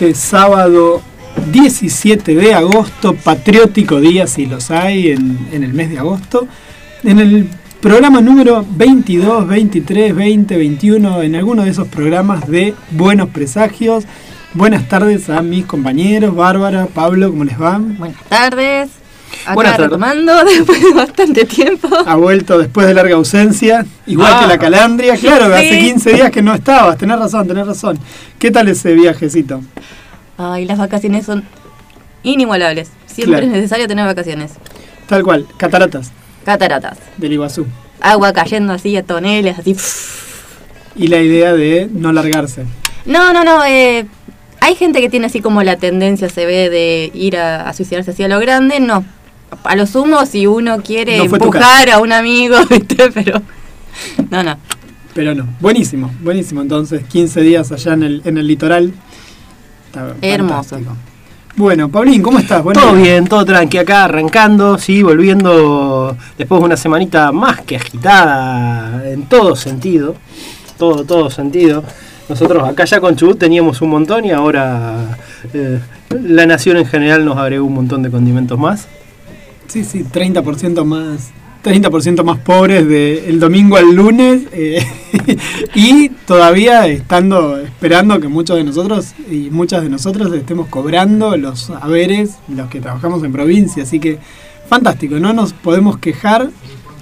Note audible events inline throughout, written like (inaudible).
este sábado 17 de agosto, patriótico día si los hay en, en el mes de agosto, en el programa número 22, 23, 20, 21, en alguno de esos programas de Buenos Presagios. Buenas tardes a mis compañeros, Bárbara, Pablo, ¿cómo les va? Buenas tardes. Acá Buenas tardes. retomando (laughs) después de bastante tiempo. Ha vuelto después de larga ausencia, igual Ah. que la calandria. Claro, hace Sí. 15 días que no estabas, tenés razón, tenés razón. ¿Qué tal ese viajecito? Ay, las vacaciones son inigualables. Siempre Claro. es necesario tener vacaciones. Tal cual, cataratas Cataratas. del Iguazú. Agua cayendo así a toneles, así. Y la idea de no largarse. No, no, no. eh, hay gente que tiene así como la tendencia, se ve, de ir a, a suicidarse así a lo grande. No. A lo sumo, si uno quiere No empujar a un amigo, (laughs) ¿viste? Pero. No, no. Pero no, buenísimo, buenísimo. Entonces, 15 días allá en el, en el litoral. Está Hermoso. fantástico. Bueno, Paulín, ¿cómo estás? Bueno, Todo bien, todo tranqui acá, arrancando, sí, volviendo después de una semanita más que agitada en todo sentido, todo, todo sentido. Nosotros acá ya con Chubut teníamos un montón y ahora eh, la nación en general nos agregó un montón de condimentos más. Sí, sí, 30% más. 30% más pobres del domingo al lunes eh, (laughs) y todavía estando esperando que muchos de nosotros y muchas de nosotros estemos cobrando los haberes, los que trabajamos en provincia, así que fantástico, no nos podemos quejar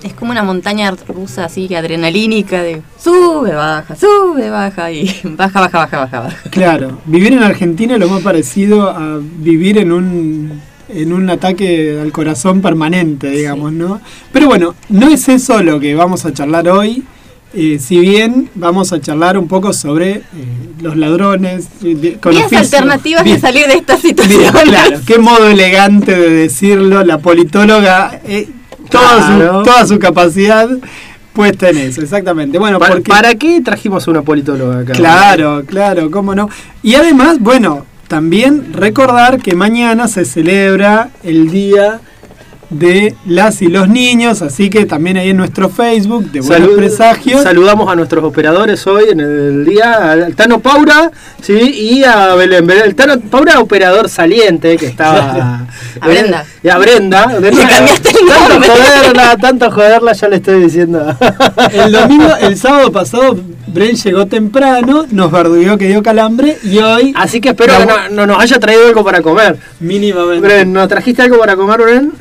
Es como una montaña rusa así, adrenalínica, de sube, baja, sube, baja, y (laughs) baja, baja, baja, baja, baja. Claro, vivir en Argentina es lo más parecido a vivir en un en un ataque al corazón permanente, digamos, ¿no? Pero bueno, no es eso lo que vamos a charlar hoy. eh, si bien vamos a charlar un poco sobre eh, los ladrones, de- con Vías alternativas Bien, de salir de esta bien, situación. claro, qué modo elegante de decirlo, la politóloga, eh, toda, Claro. su, toda su capacidad puesta en eso, exactamente. Bueno, ¿Para, porque... para qué trajimos una politóloga acá? Claro, claro, cómo no. Y además, bueno, también recordar que mañana se celebra el Día de las y los niños, así que también ahí en nuestro Facebook de Buenos Salud- Presagios. Saludamos a nuestros operadores hoy en el día, al Tano Paura, sí, y a Belén. Belén- El Tano Paura, operador saliente, que estaba. (laughs) A Brenda. Y a Brenda. (laughs) Cambiaste el tanto nombre. joderla, tanto joderla, ya le estoy diciendo. El domingo, el (laughs) sábado pasado, Bren llegó temprano, nos bardugueó que dio calambre y hoy Así que espero que no, no nos haya traído algo para comer. mínimamente Bren, ¿nos trajiste algo para comer, Bren?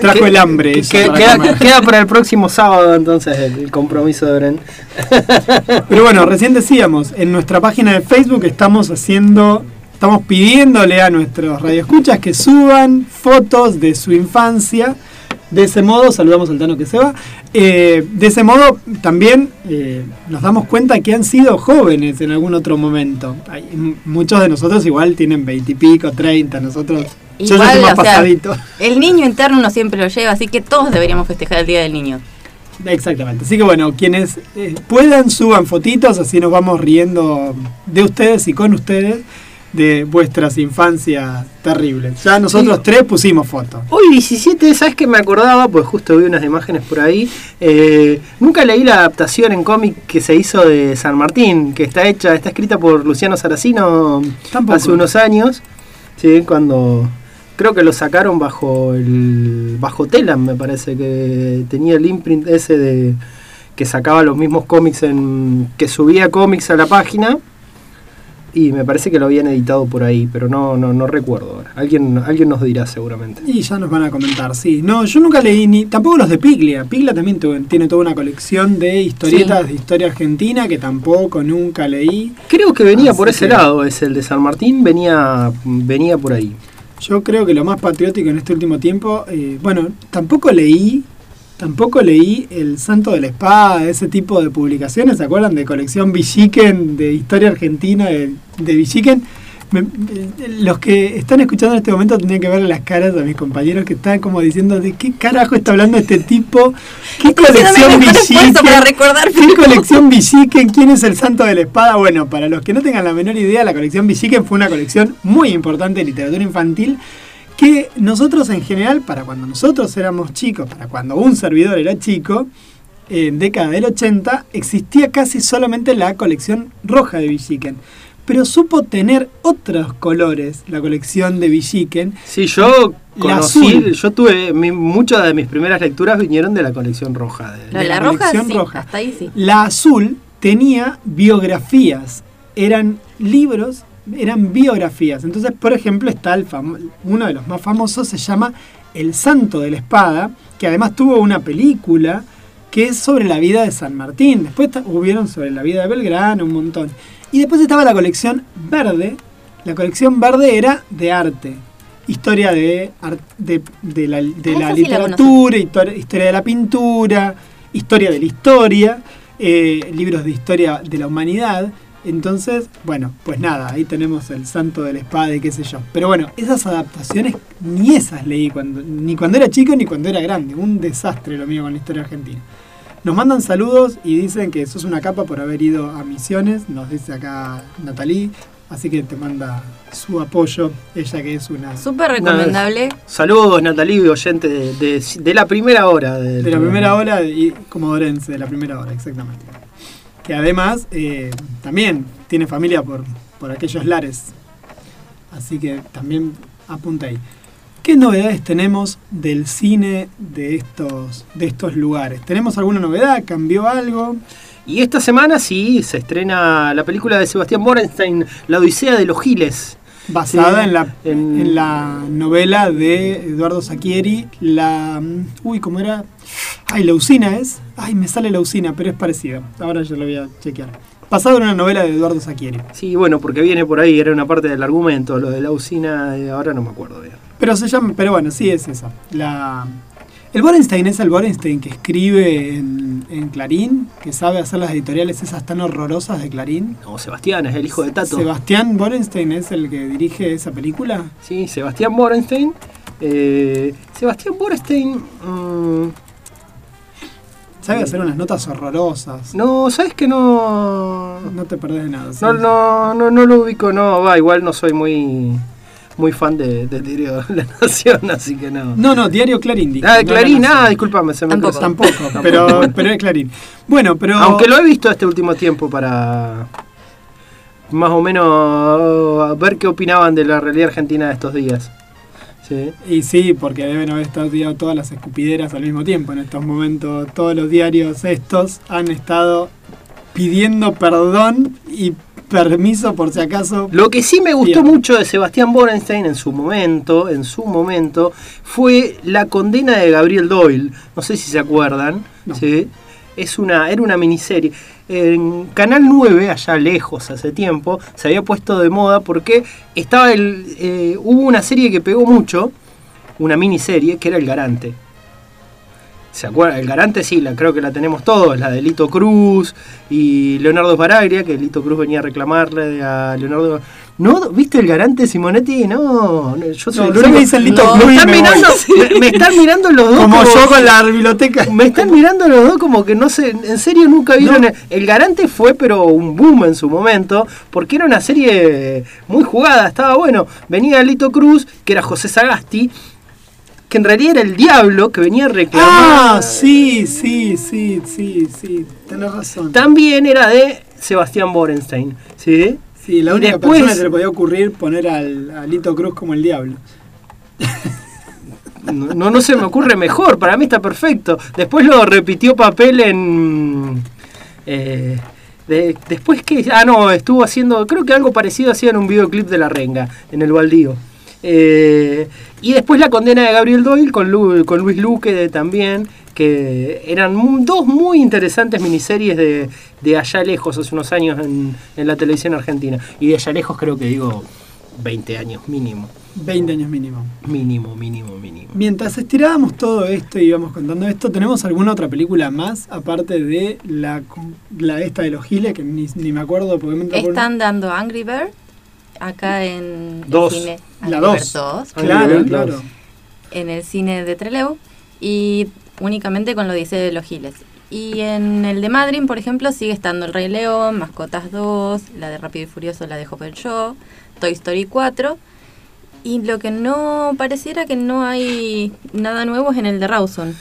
trajo ¿Qué- el hambre. Que- eso que- para queda, comer. queda para el próximo sábado entonces el, el compromiso de Bren. (laughs) Pero bueno, recién decíamos, en nuestra página de Facebook estamos haciendo, estamos pidiéndole a nuestros radioescuchas que suban fotos de su infancia. De ese modo, saludamos al Tano que se va. eh, de ese modo, también eh, nos damos cuenta que han sido jóvenes en algún otro momento. Hay, muchos de nosotros igual tienen veintipico, treinta, nosotros. yo ya Igual, estoy más o sea, pasadito. el niño interno uno siempre lo lleva, así que todos deberíamos festejar el Día del Niño. Exactamente. Así que bueno, quienes eh, puedan suban fotitos, así nos vamos riendo de ustedes y con ustedes de vuestras infancias terribles. Ya nosotros Sí. tres pusimos fotos. Hoy 17, ¿sabes que me acordaba? Pues justo vi unas imágenes por ahí. Eh, nunca leí la adaptación en cómic que se hizo de San Martín, que está hecha, está escrita por Luciano Saracino Tampoco. hace unos años. Sí, cuando creo que lo sacaron bajo el bajo Telam, me parece que tenía el imprint ese de que sacaba los mismos cómics en que subía cómics a la página. Y me parece que lo habían editado por ahí, pero no, no, no recuerdo ahora. Alguien, alguien nos dirá seguramente. Y ya nos van a comentar, sí. No, yo nunca leí ni. Tampoco los de Piglia. Piglia también tiene toda una colección de historietas de historia argentina que tampoco nunca leí. Creo que venía por ese que- lado, es el de San Martín, venía, venía por ahí. Yo creo que lo más patriótico en este último tiempo, eh, bueno, tampoco leí, tampoco leí El Santo de la Espada, ese tipo de publicaciones, ¿se acuerdan de colección Villiquen, de historia argentina de, de Villiquen? Me- los que están escuchando en este momento tendrían que ver las caras a mis compañeros que están como diciendo de qué carajo está hablando este tipo, qué Estoy colección Villiquen, recordar, ¿Qué colección Villiquen? ¿Quién es el santo de la espada? Bueno, para los que no tengan la menor idea, la colección Villiquen fue una colección muy importante de literatura infantil que nosotros en general, para cuando nosotros éramos chicos, para cuando un servidor era chico, en década del 80, existía casi solamente la colección roja de Villiquen. pero supo tener otros colores la colección de Villiquen. Sí, yo La conocí, azul. yo tuve, mi- muchas de mis primeras lecturas vinieron de la colección roja. de- Lo de de la, la roja, colección sí, roja. hasta ahí sí. La azul tenía biografías, eran libros, eran biografías. Entonces, por ejemplo, está el uno de los más famosos, se llama El Santo de la Espada, que además tuvo una película que es sobre la vida de San Martín. Después hubieron sobre la vida de Belgrano, un montón. Y después estaba la colección verde. La colección verde era de arte. Historia de, de, de la, de Ah, la sí literatura, historia de la pintura, historia de la historia, eh, libros de historia de la humanidad. Entonces, bueno, pues nada, ahí tenemos el santo de la espada y qué sé yo. Pero bueno, esas adaptaciones ni esas leí cuando, ni cuando era chico ni cuando era grande. Un desastre lo mío con la historia argentina. Nos mandan saludos y dicen que sos una capa por haber ido a misiones, nos dice acá Natalie, así que te manda su apoyo, ella que es una Súper recomendable. Saludos, Natalie, oyente de, de- de la primera hora. del de la programa. primera hora y como Orense, de la primera hora, exactamente. Que además eh, también tiene familia por, por aquellos lares. Así que también apunta ahí. ¿Qué novedades tenemos del cine de estos, de estos lugares? ¿Tenemos alguna novedad? ¿Cambió algo? Y esta semana sí se estrena la película de Sebastián Borenstein, La Odisea de los Giles. Basada Sí, en, la, en- en la novela de Eduardo Sacchieri, la... Uy, ¿cómo era? Ay, la usina es. Ay, me sale la usina, pero es parecido. Ahora yo lo voy a chequear. Basado en una novela de Eduardo Sacchieri. Sí, bueno, porque viene por ahí, era una parte del argumento, lo de la usina, ahora no me acuerdo bien. Pero se llama, pero bueno, sí es esa. La, el Borenstein es el Borenstein que escribe en, en Clarín, que sabe hacer las editoriales esas tan horrorosas de Clarín. No, Sebastián es el hijo de Tato. Sebastián Borenstein es el que dirige esa película. Sí, Sebastián Borenstein. Eh, Sebastián Borenstein. mm, Sabe hacer unas notas horrorosas. no, ¿sabes que no? No te perdés de nada. sí. No, no, no, no lo ubico, no, va, igual no soy muy muy fan de, del diario de la (laughs) Nación, así que no. No, no, Diario Clarín. dije, ah, de no Clarín, La Nación. ah, discúlpame, se me Tampoco. cruzó. Tampoco, (laughs) pero, pero es Clarín. Bueno, pero. Aunque lo he visto este último tiempo para más o menos ver qué opinaban de la realidad argentina de estos días. Sí. Y sí, porque deben haber estado todas las escupideras al mismo tiempo en estos momentos. Todos los diarios estos han estado pidiendo perdón y permiso por si acaso. Lo que sí me gustó Bien. mucho de Sebastián Borenstein en su momento, en su momento, fue la condena de Gabriel Doyle. No sé si se acuerdan. No. ¿sí? Es una, era una miniserie. En Canal 9, allá lejos, hace tiempo, se había puesto de moda porque estaba el, eh, hubo una serie que pegó mucho, una miniserie, que era El Garante. ¿Se acuerdan? El Garante sí, la, creo que la tenemos todos, la de Lito Cruz y Leonardo Baraglia, que Lito Cruz venía a reclamarle a Leonardo. ¿No? ¿Viste el Garante Simonetti? No, no, yo soy No, el único- me dicen Lito No. Cruz me están, me mirando, me, me están mirando los dos Como yo con la biblioteca. me están mirando los dos como que no sé, en serio nunca vieron. No. El, el Garante fue, pero un boom en su momento, porque era una serie muy jugada, estaba bueno. Venía Lito Cruz, que era José Sagasti, que en realidad era el diablo que venía a reclamar. Ah, sí, sí, sí, sí, sí. Tenés razón. También era de Sebastián Borenstein, ¿sí? Sí, la única después- persona que se le podía ocurrir poner al, a Lito Cruz como el diablo. (laughs) No, no, no se me ocurre mejor, para mí está perfecto. Después lo repitió papel en... eh, de- después que... Ah, no, estuvo haciendo... Creo que algo parecido hacía en un videoclip de La Renga, en el baldío. Eh, y después la condena de Gabriel Doyle con, Lu- con Luis Luque de- también, que eran dos muy interesantes miniseries de, de allá lejos, hace unos años en, en la televisión argentina. Y de allá lejos creo que digo 20 años mínimo. 20 años mínimo. Mínimo, mínimo, mínimo. Mientras estirábamos todo esto y íbamos contando esto, ¿tenemos alguna otra película más aparte de la, la esta de los giles que ni, ni me acuerdo porque me Están dando Angry Bird acá en Dos. el cine. La dos. Bird 2, Claro, en el cine de Trelew y únicamente con lo dice de los Giles. Y en el de Madrid, por ejemplo, sigue estando El Rey León, Mascotas 2, la de Rápido y Furioso, la de Hopper Show, Toy Story 4. Y lo que no pareciera que no hay nada nuevo es en el de Rawson,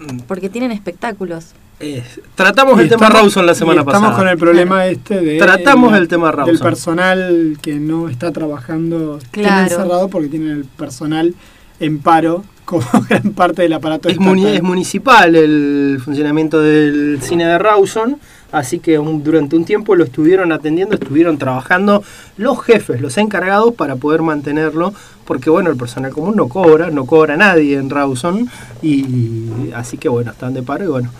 Mm. porque tienen espectáculos. Eh, tratamos Y el tema estamos- Rawson la semana y estamos pasada. con el problema este de Tratamos el tema Rawson. del personal que no está trabajando tiene Claro. encerrado porque tiene el personal en paro (laughs) como gran parte del aparato Es, muni- es municipal el funcionamiento del cine de Rawson, así que un- durante un tiempo lo estuvieron atendiendo, estuvieron trabajando los jefes, los encargados para poder mantenerlo, porque bueno, el personal común no cobra, no cobra nadie en Rawson, y así que bueno, están de paro y bueno.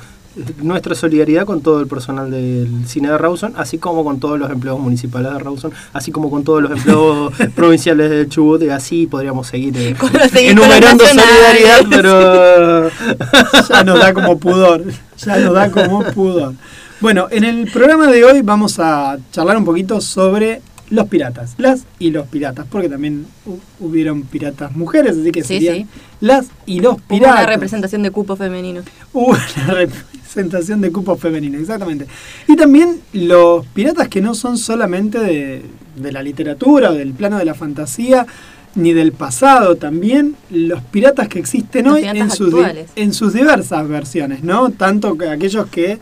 Nuestra solidaridad con todo el personal del cine de Rawson, así como con todos los empleados municipales de Rawson, así como con todos los empleados (laughs) provinciales de Chubut, y así podríamos seguir eh, enumerando solidaridad, (laughs) pero ya nos da como pudor, ya nos da como pudor. Bueno, en el programa de hoy vamos a charlar un poquito sobre los piratas, las y los piratas, porque también hu- hubieron piratas mujeres, así que Sí, serían sí. las y los Hubo piratas. (laughs) una representación de cupo femenino. Hubo una representación de cupos femeninos, exactamente. Y también los piratas que no son solamente de, de la literatura o del plano de la fantasía, ni del pasado, también los piratas que existen Los hoy piratas en sus, di- actuales. en sus diversas versiones, ¿no? Tanto que aquellos que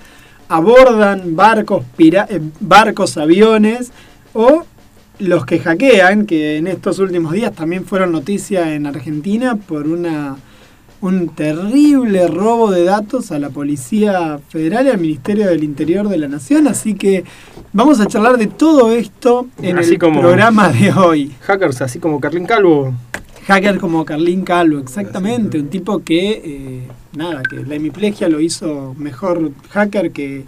abordan barcos, pira- eh, barcos, aviones, o los que hackean, que en estos últimos días también fueron noticia en Argentina por una un terrible robo de datos a la Policía Federal y al Ministerio del Interior de la Nación. Así que vamos a charlar de todo esto en Así el como- programa de hoy. hackers, así como Carlín Calvo. Hacker como Carlín Calvo, exactamente. Un tipo que, eh, nada, que la hemiplegia lo hizo mejor hacker que,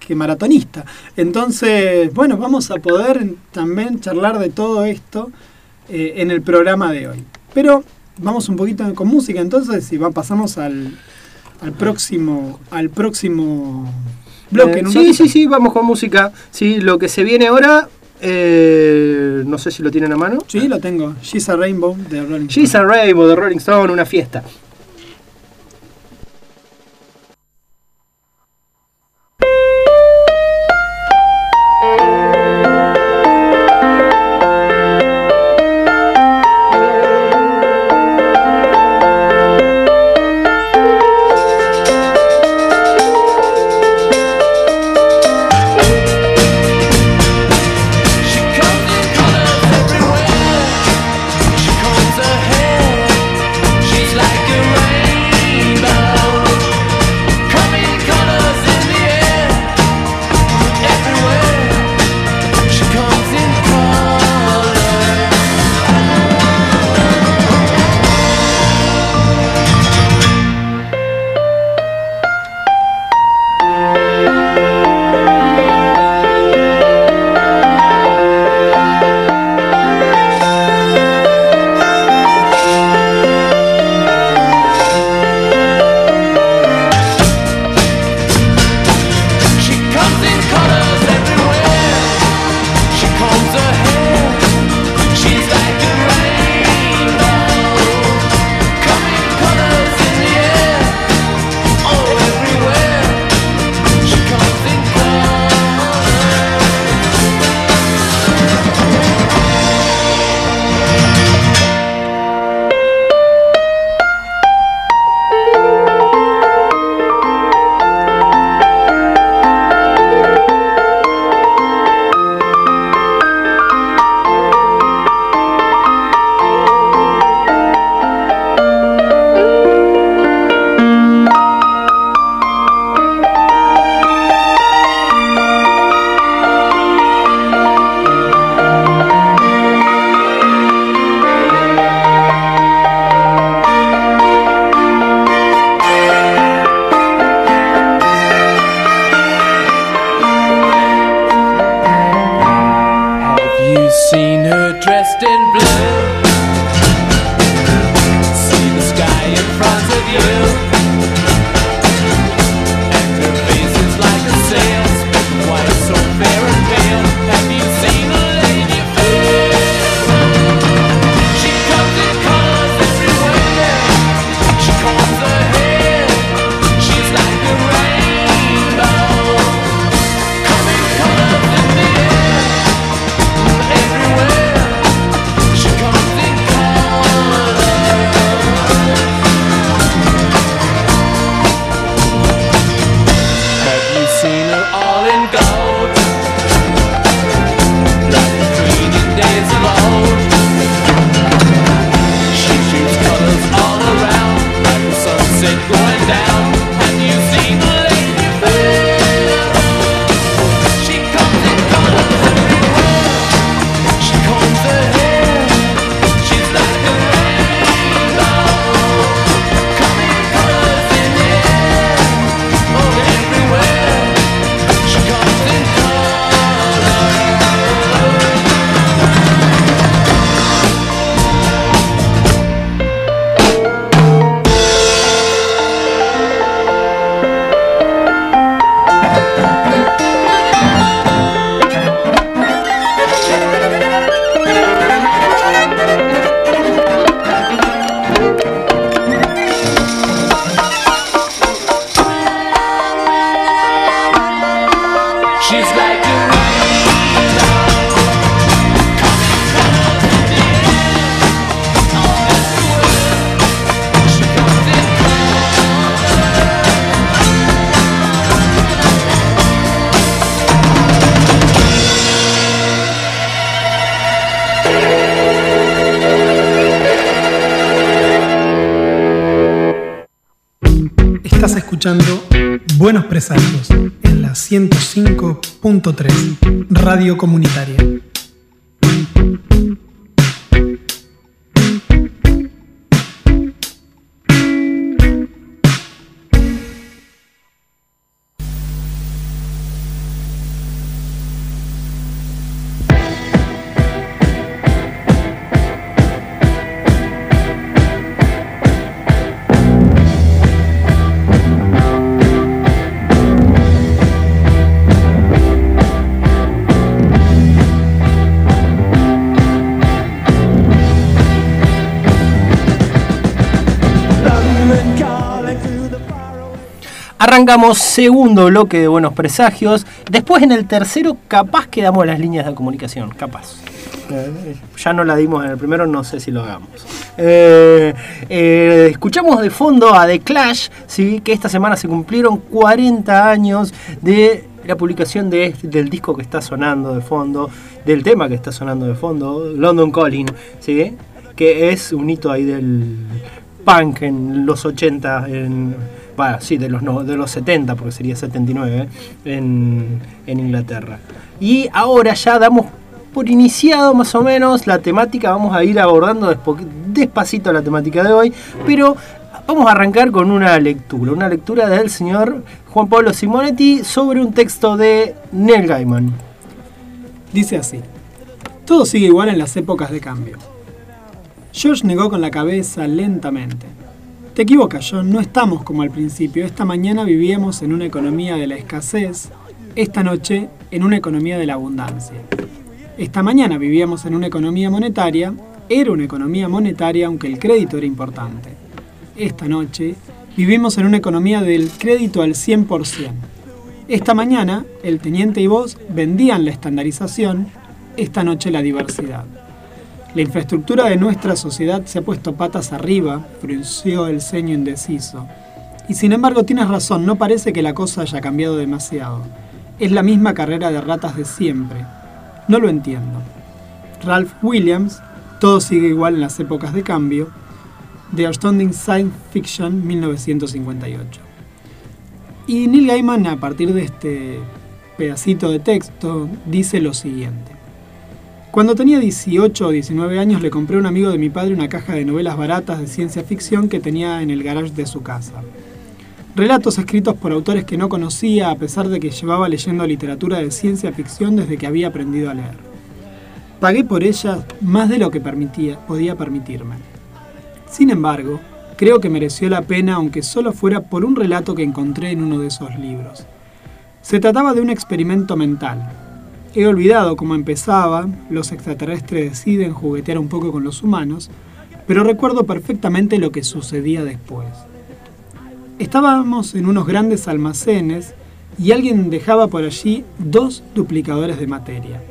que maratonista. Entonces, bueno, vamos a poder también charlar de todo esto eh, en el programa de hoy. Pero vamos un poquito con música entonces y va, pasamos al, al próximo al próximo bloque. Eh, sí, sí, sí, vamos con música. Sí, lo que se viene ahora, eh, no sé si lo tienen a mano. Sí, lo tengo. She's a Rainbow de Rolling Stone. She's a Rainbow de Rolling Stone, una fiesta. 105.3 Radio Comunitaria. Arrancamos segundo bloque de Buenos Presagios. Después en el tercero capaz que damos las líneas de comunicación, capaz. Eh, ya no la dimos en el primero, no sé si lo hagamos. Eh, eh, escuchamos de fondo a The Clash, ¿sí? que esta semana se cumplieron 40 años de la publicación de este- del disco que está sonando de fondo, del tema que está sonando de fondo, London Calling, ¿sí? que es un hito ahí del punk en los 80, en, sí, de los, no- de los 70, porque sería 79, en, en Inglaterra. Y ahora ya damos por iniciado más o menos la temática, vamos a ir abordando despacito la temática de hoy, pero vamos a arrancar con una lectura, una lectura del señor Juan Pablo Simonetti sobre un texto de Neil Gaiman. Dice así. Todo sigue igual en las épocas de cambio. George negó con la cabeza lentamente. Te equivocas, John, no estamos como al principio. Esta mañana vivíamos en una economía de la escasez, esta noche en una economía de la abundancia. Esta mañana vivíamos en una economía monetaria, era una economía monetaria aunque el crédito era importante. Esta noche vivimos en una economía del crédito al 100%. Esta mañana, el teniente y vos vendían la estandarización, esta noche la diversidad. La infraestructura de nuestra sociedad se ha puesto patas arriba, frunció el ceño indeciso. Y sin embargo tienes razón, no parece que la cosa haya cambiado demasiado. Es la misma carrera de ratas de siempre. No lo entiendo. Ralph Williams, Todo sigue igual en las épocas de cambio, The Astounding Science Fiction 1958. Y Neil Gaiman, a partir de este pedacito de texto, dice lo siguiente. Cuando tenía 18 o 19 años le compré a un amigo de mi padre una caja de novelas baratas de ciencia ficción que tenía en el garage de su casa. Relatos escritos por autores que no conocía a pesar de que llevaba leyendo literatura de ciencia ficción desde que había aprendido a leer. Pagué por ellas más de lo que permitía, podía permitirme. Sin embargo, creo que mereció la pena aunque solo fuera por un relato que encontré en uno de esos libros. Se trataba de un experimento mental. He olvidado cómo empezaba, los extraterrestres deciden juguetear un poco con los humanos, pero recuerdo perfectamente lo que sucedía después. Estábamos en unos grandes almacenes y alguien dejaba por allí dos duplicadores de materia.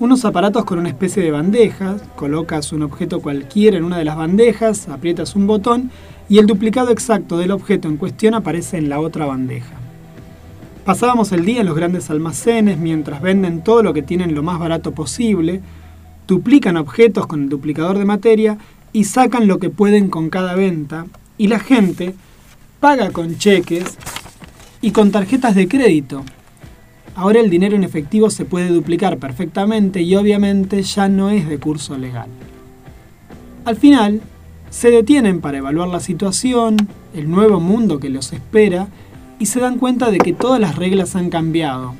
Unos aparatos con una especie de bandejas, colocas un objeto cualquiera en una de las bandejas, aprietas un botón y el duplicado exacto del objeto en cuestión aparece en la otra bandeja. Pasábamos el día en los grandes almacenes mientras venden todo lo que tienen lo más barato posible, duplican objetos con el duplicador de materia y sacan lo que pueden con cada venta y la gente paga con cheques y con tarjetas de crédito. Ahora el dinero en efectivo se puede duplicar perfectamente y obviamente ya no es de curso legal. Al final, se detienen para evaluar la situación, el nuevo mundo que los espera y se dan cuenta de que todas las reglas han cambiado,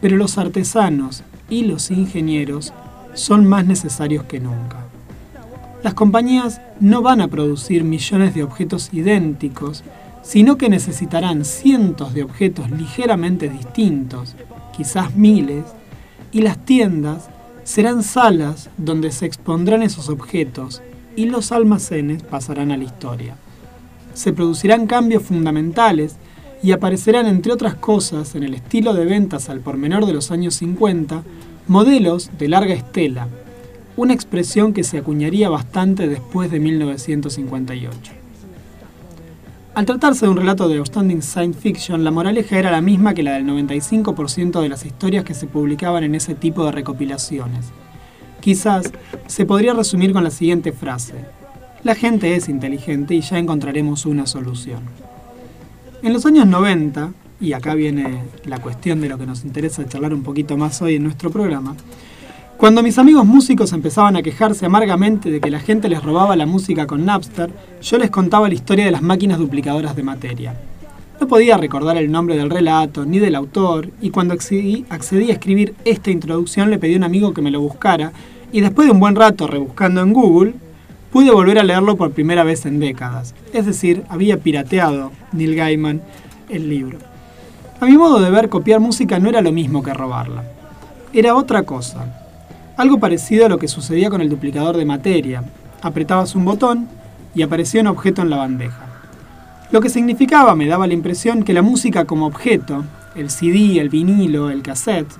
pero los artesanos y los ingenieros son más necesarios que nunca. Las compañías no van a producir millones de objetos idénticos, sino que necesitarán cientos de objetos ligeramente distintos, quizás miles, y las tiendas serán salas donde se expondrán esos objetos y los almacenes pasarán a la historia. Se producirán cambios fundamentales y aparecerán, entre otras cosas, en el estilo de ventas al por menor de los años 50, modelos de larga estela, una expresión que se acuñaría bastante después de 1958. Al tratarse de un relato de Outstanding Science Fiction, la moraleja era la misma que la del 95% de las historias que se publicaban en ese tipo de recopilaciones. Quizás se podría resumir con la siguiente frase. La gente es inteligente y ya encontraremos una solución. En los años 90, y acá viene la cuestión de lo que nos interesa charlar un poquito más hoy en nuestro programa, cuando mis amigos músicos empezaban a quejarse amargamente de que la gente les robaba la música con Napster, yo les contaba la historia de las máquinas duplicadoras de materia. No podía recordar el nombre del relato ni del autor, y cuando accedí, a escribir esta introducción le pedí a un amigo que me lo buscara, y después de un buen rato rebuscando en Google, pude volver a leerlo por primera vez en décadas. Es decir, había pirateado Neil Gaiman el libro. A mi modo de ver, copiar música no era lo mismo que robarla. Era otra cosa. Algo parecido a lo que sucedía con el duplicador de materia. Apretabas un botón y aparecía un objeto en la bandeja. Lo que significaba, me daba la impresión, que la música como objeto, el CD, el vinilo, el cassette,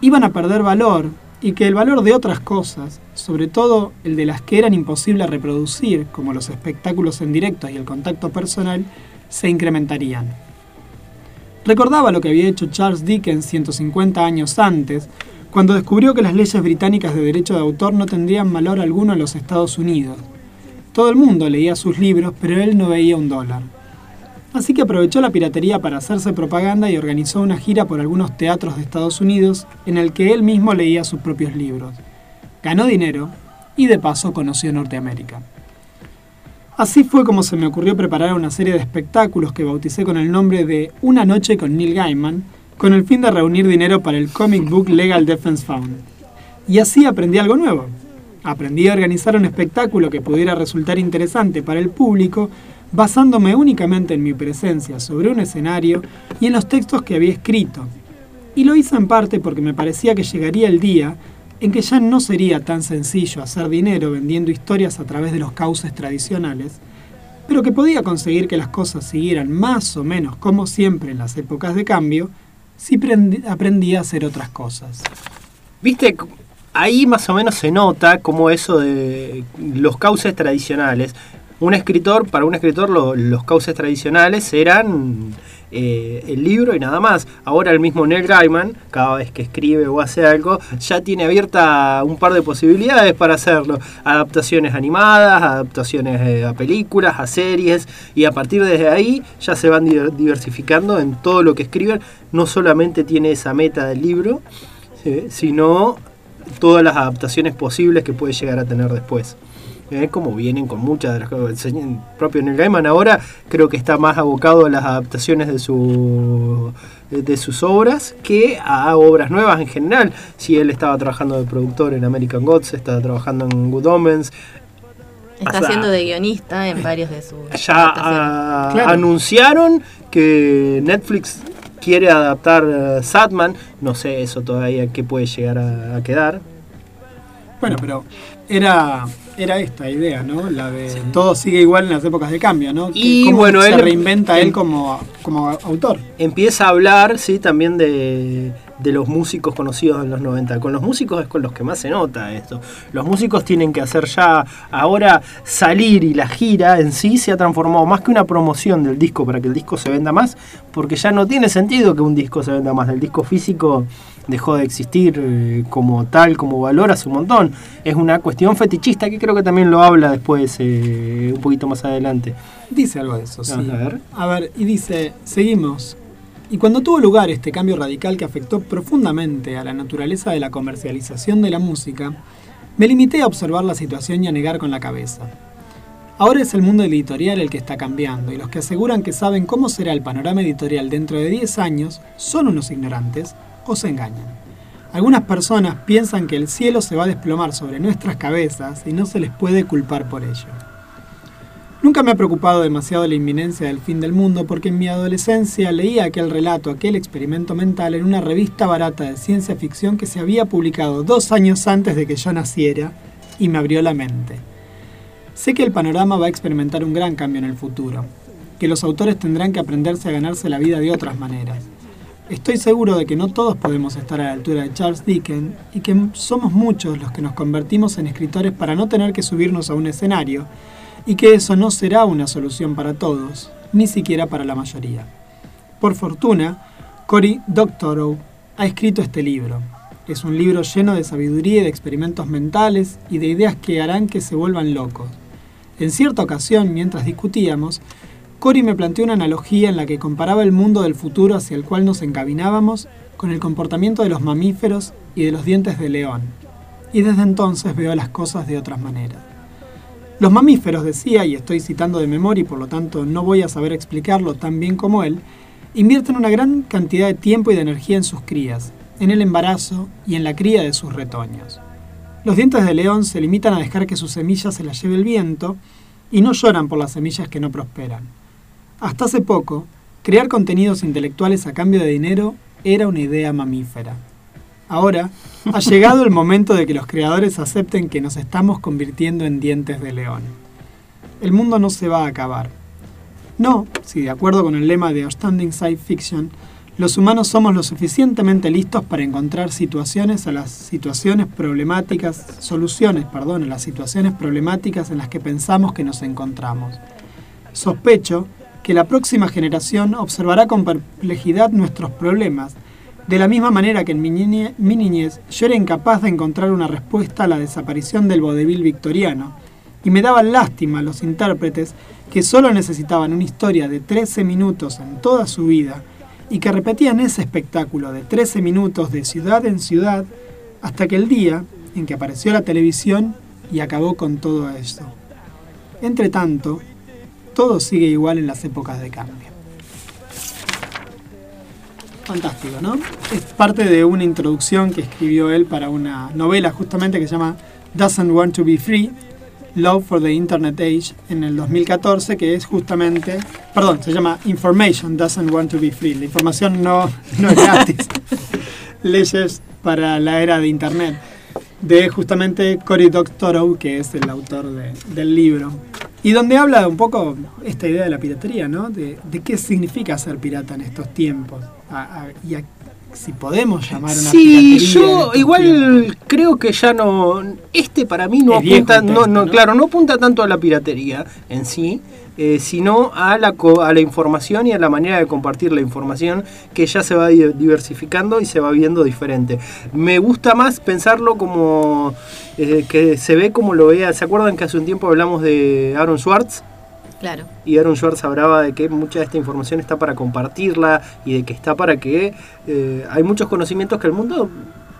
iban a perder valor y que el valor de otras cosas, sobre todo el de las que eran imposibles reproducir, como los espectáculos en directo y el contacto personal, se incrementarían. Recordaba lo que había hecho Charles Dickens 150 años antes, cuando descubrió que las leyes británicas de derecho de autor no tendrían valor alguno en los Estados Unidos. Todo el mundo leía sus libros, pero él no veía un dólar. Así que aprovechó la piratería para hacerse propaganda y organizó una gira por algunos teatros de Estados Unidos en el que él mismo leía sus propios libros. Ganó dinero y de paso conoció Norteamérica. Así fue como se me ocurrió preparar una serie de espectáculos que bauticé con el nombre de Una noche con Neil Gaiman, con el fin de reunir dinero para el Comic Book Legal Defense Fund. Y así aprendí algo nuevo. Aprendí a organizar un espectáculo que pudiera resultar interesante para el público basándome únicamente en mi presencia sobre un escenario y en los textos que había escrito. Y lo hice en parte porque me parecía que llegaría el día en que ya no sería tan sencillo hacer dinero vendiendo historias a través de los cauces tradicionales, pero que podía conseguir que las cosas siguieran más o menos como siempre en las épocas de cambio, si aprendía a hacer otras cosas. Viste, ahí más o menos se nota como eso de los cauces tradicionales. Un escritor, para un escritor lo- los cauces tradicionales eran eh, el libro y nada más. Ahora el mismo Neil Gaiman, cada vez que escribe o hace algo, ya tiene abierta un par de posibilidades para hacerlo. Adaptaciones animadas, adaptaciones eh, a películas, a series, y a partir de ahí ya se van diver- diversificando en todo lo que escriben. No solamente tiene esa meta del libro, ¿sí? sino todas las adaptaciones posibles que puede llegar a tener después. ¿Eh? Como vienen con muchas de las cosas. El propio Neil Gaiman ahora creo que está más abocado a las adaptaciones de, su, de sus obras que a obras nuevas en general. Si él estaba trabajando de productor en American Gods, estaba trabajando en Good Omens, Está O sea, haciendo de guionista en varios de sus ya ah, Claro. anunciaron que Netflix quiere adaptar eh, Satman. No sé eso todavía qué puede llegar a, a quedar. Bueno, pero era, era esta idea, ¿no? La de todo sigue igual en las épocas de cambio, ¿no? Y cómo bueno, se él- reinventa él- él como, como autor. Empieza a hablar, sí, también de, de los músicos conocidos en los 90. Con los músicos es con los que más se nota esto. Los músicos tienen que hacer ya ahora salir y la gira en sí se ha transformado más que una promoción del disco para que el disco se venda más, porque ya no tiene sentido que un disco se venda más. El disco físico dejó de existir eh, como tal, como valor hace un montón. Es una cuestión fetichista que creo que también lo habla después, eh, un poquito más adelante. Dice algo de eso, sí. A ver. A ver, y dice, seguimos. Y cuando tuvo lugar este cambio radical que afectó profundamente a la naturaleza de la comercialización de la música, me limité a observar la situación y a negar con la cabeza. Ahora es el mundo editorial el que está cambiando y los que aseguran que saben cómo será el panorama editorial dentro de 10 años son unos ignorantes o se engañan. Algunas personas piensan que el cielo se va a desplomar sobre nuestras cabezas y no se les puede culpar por ello. Nunca me ha preocupado demasiado la inminencia del fin del mundo porque en mi adolescencia leía aquel relato, aquel experimento mental en una revista barata de ciencia ficción que se había publicado dos años antes de que yo naciera y me abrió la mente. Sé que el panorama va a experimentar un gran cambio en el futuro, que los autores tendrán que aprenderse a ganarse la vida de otras maneras. Estoy seguro de que no todos podemos estar a la altura de Charles Dickens y que somos muchos los que nos convertimos en escritores para no tener que subirnos a un escenario y que eso no será una solución para todos, ni siquiera para la mayoría. Por fortuna, Cory Doctorow ha escrito este libro. Es un libro lleno de sabiduría y de experimentos mentales y de ideas que harán que se vuelvan locos. En cierta ocasión, mientras discutíamos, Cory me planteó una analogía en la que comparaba el mundo del futuro hacia el cual nos encaminábamos con el comportamiento de los mamíferos y de los dientes de león. Y desde entonces veo las cosas de otras maneras. Los mamíferos, decía, y estoy citando de memoria y por lo tanto no voy a saber explicarlo tan bien como él, invierten una gran cantidad de tiempo y de energía en sus crías, en el embarazo y en la cría de sus retoños. Los dientes de león se limitan a dejar que sus semillas se las lleve el viento y no lloran por las semillas que no prosperan. Hasta hace poco, crear contenidos intelectuales a cambio de dinero era una idea mamífera. Ahora, ha (laughs) llegado el momento de que los creadores acepten que nos estamos convirtiendo en dientes de león. El mundo no se va a acabar. No, si de acuerdo con el lema de Outstanding Science Fiction, los humanos somos lo suficientemente listos para encontrar situaciones a las situaciones problemáticas, soluciones, perdón, a las situaciones problemáticas en las que pensamos que nos encontramos. Sospecho que la próxima generación observará con perplejidad nuestros problemas, de la misma manera que en mi, niñe- mi niñez yo era incapaz de encontrar una respuesta a la desaparición del vodevil victoriano, y me daban lástima los intérpretes que solo necesitaban una historia de 13 minutos en toda su vida y que repetían ese espectáculo de 13 minutos de ciudad en ciudad hasta que el día en que apareció la televisión y acabó con todo esto. Entre tanto, todo sigue igual en las épocas de cambio. Fantástico, ¿no? Es parte de una introducción que escribió él para una novela justamente que se llama Doesn't Want to Be Free, Love for the Internet Age, en el 2014, que es justamente, perdón, se llama Information Doesn't Want to Be Free. La información no, no es gratis. (laughs) Leyes para la era de Internet, de justamente Cory Doctorow, que es el autor de- del libro. Y donde habla un poco esta idea de la piratería, ¿no? De, de qué significa ser pirata en estos tiempos. A- a- y a- si podemos llamar una Sí, yo igual tiempos. creo que ya no. Este para mí no Es apunta, ¿no? claro, no apunta tanto a la piratería en sí, eh, sino a la, a la información y a la manera de compartir la información que ya se va di- diversificando y se va viendo diferente. Me gusta más pensarlo como eh, que se ve como lo vea. ¿Se acuerdan que hace un tiempo hablamos de Aaron Schwartz? Claro. Y Aaron Schwartz hablaba de que mucha de esta información está para compartirla y de que está para que eh, hay muchos conocimientos que el mundo,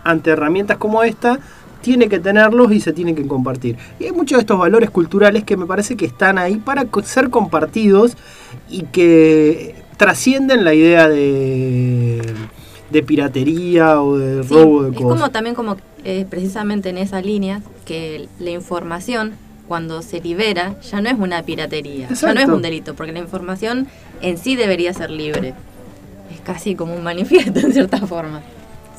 ante herramientas como esta, tiene que tenerlos y se tienen que compartir. Y hay muchos de estos valores culturales que me parece que están ahí para ser compartidos y que trascienden la idea de, de piratería o de Sí, robo de es cosas. como también como eh, precisamente en esa línea que la información cuando se libera ya no es una piratería, ya no es un delito, porque la información en sí debería ser libre. Es casi como un manifiesto (laughs) en cierta forma.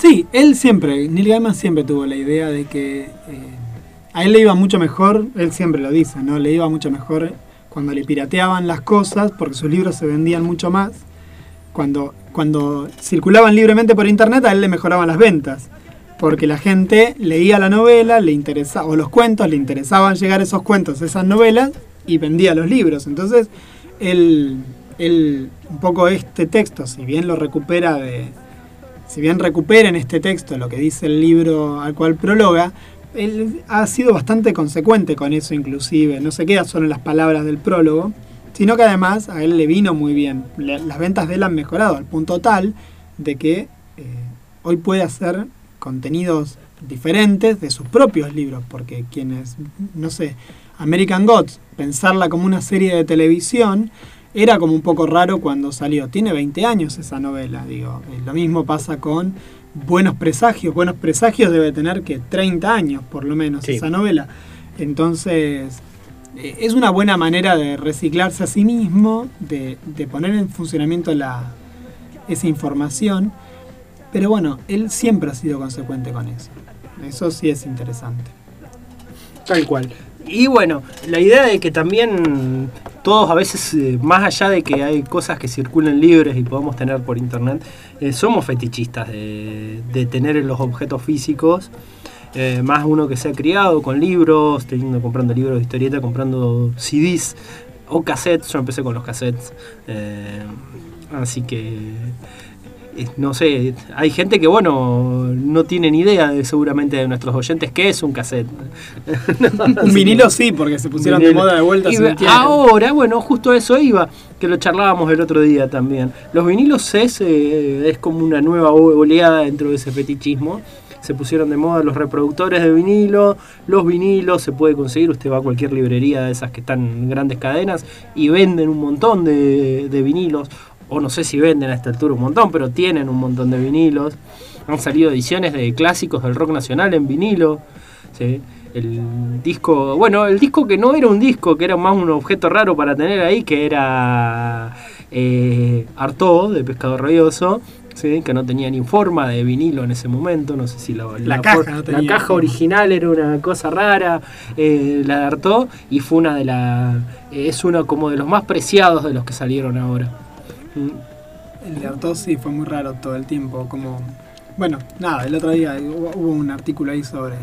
Sí, él siempre, Neil Gaiman siempre tuvo la idea de que eh, a él le iba mucho mejor, él siempre lo dice, ¿no? Le iba mucho mejor cuando le pirateaban las cosas, porque sus libros se vendían mucho más. Cuando, cuando circulaban libremente por internet, a él le mejoraban las ventas. Porque la gente leía la novela, le interesaba, o los cuentos, le interesaban llegar esos cuentos, esas novelas, y vendía los libros. Entonces, él, él un poco este texto, si bien lo recupera de, si bien recupera en este texto lo que dice el libro al cual prologa, él ha sido bastante consecuente con eso inclusive, no se queda solo en las palabras del prólogo, sino que además a él le vino muy bien. Las ventas de él han mejorado al punto tal de que eh, hoy puede hacer contenidos diferentes de sus propios libros, porque quienes, no sé, American Gods, pensarla como una serie de televisión, era como un poco raro cuando salió. Tiene 20 años esa novela, digo. Eh, Lo mismo pasa con Buenos Presagios. Buenos Presagios debe tener que 30 años, por lo menos, Sí. esa novela. Entonces, eh, es una buena manera de reciclarse a sí mismo, de, de poner en funcionamiento la, esa información. Pero bueno, él siempre ha sido consecuente con eso. Eso sí es interesante. Tal cual. Y bueno, la idea de que también todos a veces, eh, más allá de que hay cosas que circulen libres y podemos tener por internet, eh, somos fetichistas de, de tener los objetos físicos. Eh, más uno que se ha criado con libros, teniendo, comprando libros de historieta, comprando CDs o cassettes. Yo empecé con los cassettes. así que no sé, hay gente que, bueno, no tiene ni idea de, seguramente de nuestros oyentes qué es un cassette. (laughs) Un vinilo sí, porque se pusieron de moda de vuelta. Y ahora, bueno, justo a eso iba, que lo charlábamos el otro día también. Los vinilos es, eh, es como una nueva oleada dentro de ese fetichismo. Se pusieron de moda los reproductores de vinilo, los vinilos se puede conseguir, usted va a cualquier librería de esas que están en grandes cadenas y venden un montón de, de vinilos, o no sé si venden a esta altura un montón, pero tienen un montón de vinilos. Han salido ediciones de clásicos del rock nacional en vinilo. ¿sí? El disco, bueno, el disco que no era un disco, que era más un objeto raro para tener ahí, que era eh, Artaud, de Pescado Rabioso, ¿sí? que no tenía ni forma de vinilo en ese momento, no sé si la, La caja no la caja original era una cosa rara, eh, la de Artaud, y fue una de las, es uno como de los más preciados de los que salieron ahora. El de Artaud sí fue muy raro todo el tiempo. Como. Bueno, nada, el otro día hubo, un artículo ahí sobre.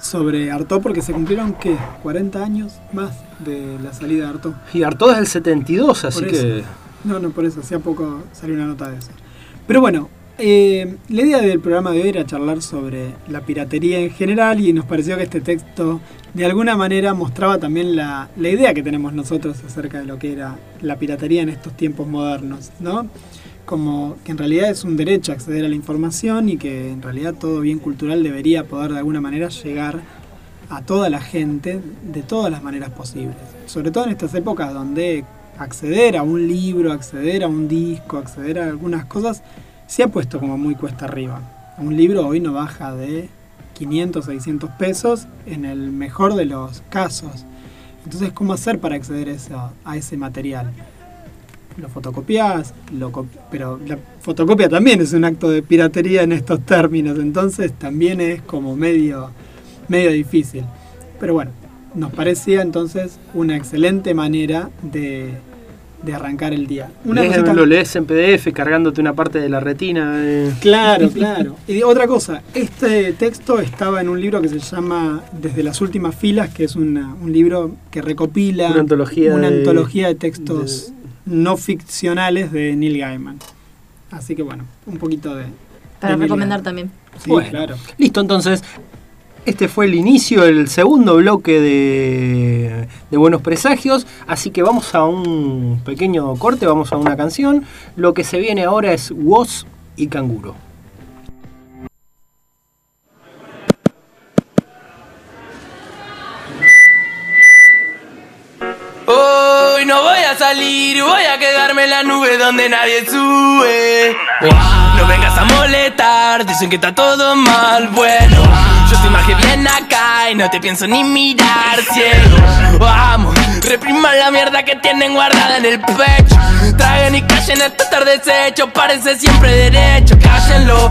Sobre Artaud porque se cumplieron, ¿qué? 40 años más de la salida de Artaud. Y Artaud es del 72, así que... No, no, por eso, hacía poco salió una nota de eso. Pero bueno, eh, la idea del programa de hoy era charlar sobre la piratería en general y nos pareció que este texto de alguna manera mostraba también la, la idea que tenemos nosotros acerca de lo que era la piratería en estos tiempos modernos, ¿no? Como que en realidad es un derecho acceder a la información y que en realidad todo bien cultural debería poder de alguna manera llegar a toda la gente de todas las maneras posibles. Sobre todo en estas épocas donde acceder a un libro, acceder a un disco, acceder a algunas cosas, se ha puesto como muy cuesta arriba. Un libro hoy no baja de 500, 600 pesos en el mejor de los casos. Entonces, ¿cómo hacer para acceder a, ese material? Lo fotocopias, lo pero la fotocopia también es un acto de piratería en estos términos, entonces también es como medio, medio difícil. Pero bueno, nos parecía entonces una excelente manera de, de arrancar el día. Una Lees- cosita- lo lees en PDF cargándote una parte de la retina. eh. Claro, claro. Y otra cosa, este texto estaba en un libro que se llama Desde las últimas filas, que es una- un libro que recopila Una antología una de- antología de textos no ficcionales de Neil Gaiman. Así que bueno, un poquito de... Para de recomendar Gaiman. también. Sí, Bueno. claro. Listo, entonces. Este fue el inicio del segundo bloque de, Buenos Presagios, así que vamos a un pequeño corte, vamos a una canción. Lo que se viene ahora es Woz y Canguro. A salir, voy a quedarme en la nube donde nadie sube. No vengas a molestar, dicen que está todo mal. Bueno, yo estoy más que bien acá y no te pienso ni mirar ciego. Vamos, repriman la mierda que tienen guardada en el pecho. Traigan y callen estos desechos, párense siempre derecho. Cállenlo,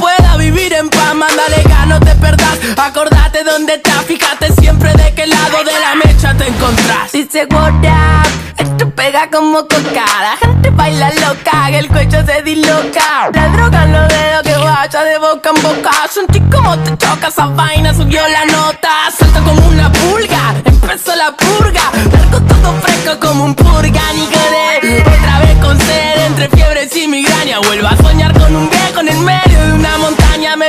pueda vivir en paz. Mándale gas, no te perdás. Acordate dónde estás, fíjate siempre de qué lado de la mecha te encontrás. Dice what up, esto pega como coca. La gente baila loca, que el cuello se disloca. La droga en los dedos que vaya de boca en boca. Sentí como te choca esa vaina, subió la nota. Salta como una pulga, empezó la purga. Largo todo fresco como un purga, ni. Otra vez con sed, entre fiebres y migraña. Vuelvo a soñar con un viejo en el medio.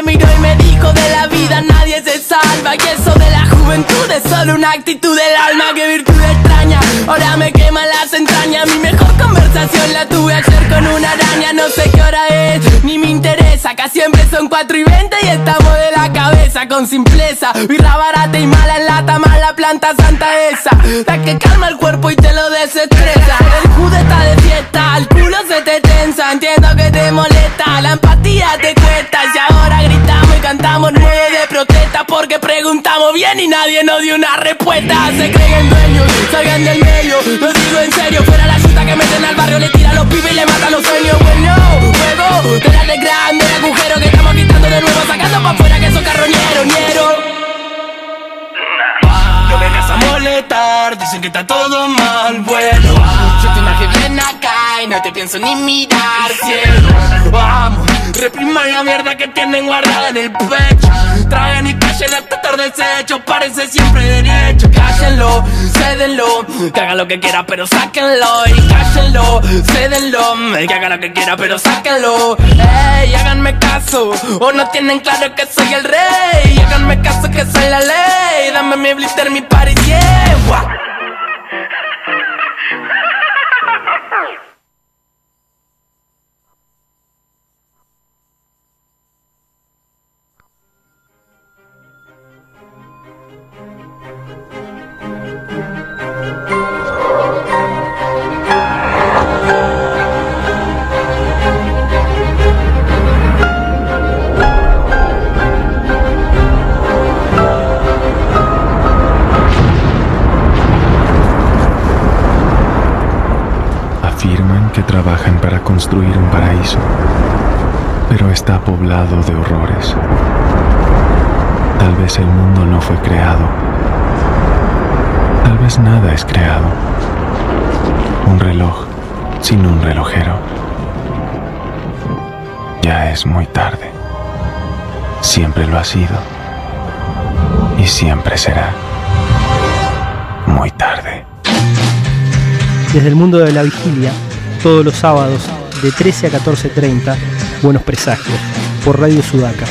Miró y me dijo de la vida nadie se salva. Y eso de la juventud es solo una actitud del alma que virtud extraña. Ahora me quema las entrañas. Mi mejor conversación la tuve ayer con una araña. No sé qué hora es, ni me interesa. Acá siempre son 4 y 20 y estamos de la cabeza con simpleza. Birra barata y mala en lata, mala planta santa esa. La que calma el cuerpo y te lo desestresa. El judo está de fiesta, el culo se te tensa. Entiendo que te molesta, la empatía te cuesta. Cantamos nueve de protesta porque preguntamos bien y nadie nos dio una respuesta. Se creen dueños, salgan del medio. Lo digo en serio, fuera la chuta que meten al barrio, le tira a los pibes y le matan los sueños. Bueno, juego, te de grande agujero que estamos quitando de nuevo, sacando pa' afuera que esos carroñeros, ñero. No vengas a molestar, dicen que está todo mal, bueno Yo te no te pienso ni mirar, cielo Vamos, repriman la mierda que tienen guardada en el pecho. Traen y callen hasta tarde desecho, parece siempre derecho. Cállenlo, cédenlo, que haga lo que quiera pero sáquenlo. Y cállenlo, cédenlo, que haga lo que quiera pero sáquenlo. Ey, háganme caso, o no tienen claro que soy el rey. Háganme caso que soy la ley, dame mi blister, mi party, yeah Afirman que trabajan para construir un paraíso, pero está poblado de horrores. Tal vez el mundo no fue creado. Tal vez nada es creado. Un reloj sin un relojero. Ya es muy tarde. Siempre lo ha sido. Y siempre será. Muy tarde. Desde el mundo de la vigilia, todos los sábados de 13 a 14.30, Buenos Presagios, por Radio Sudaca.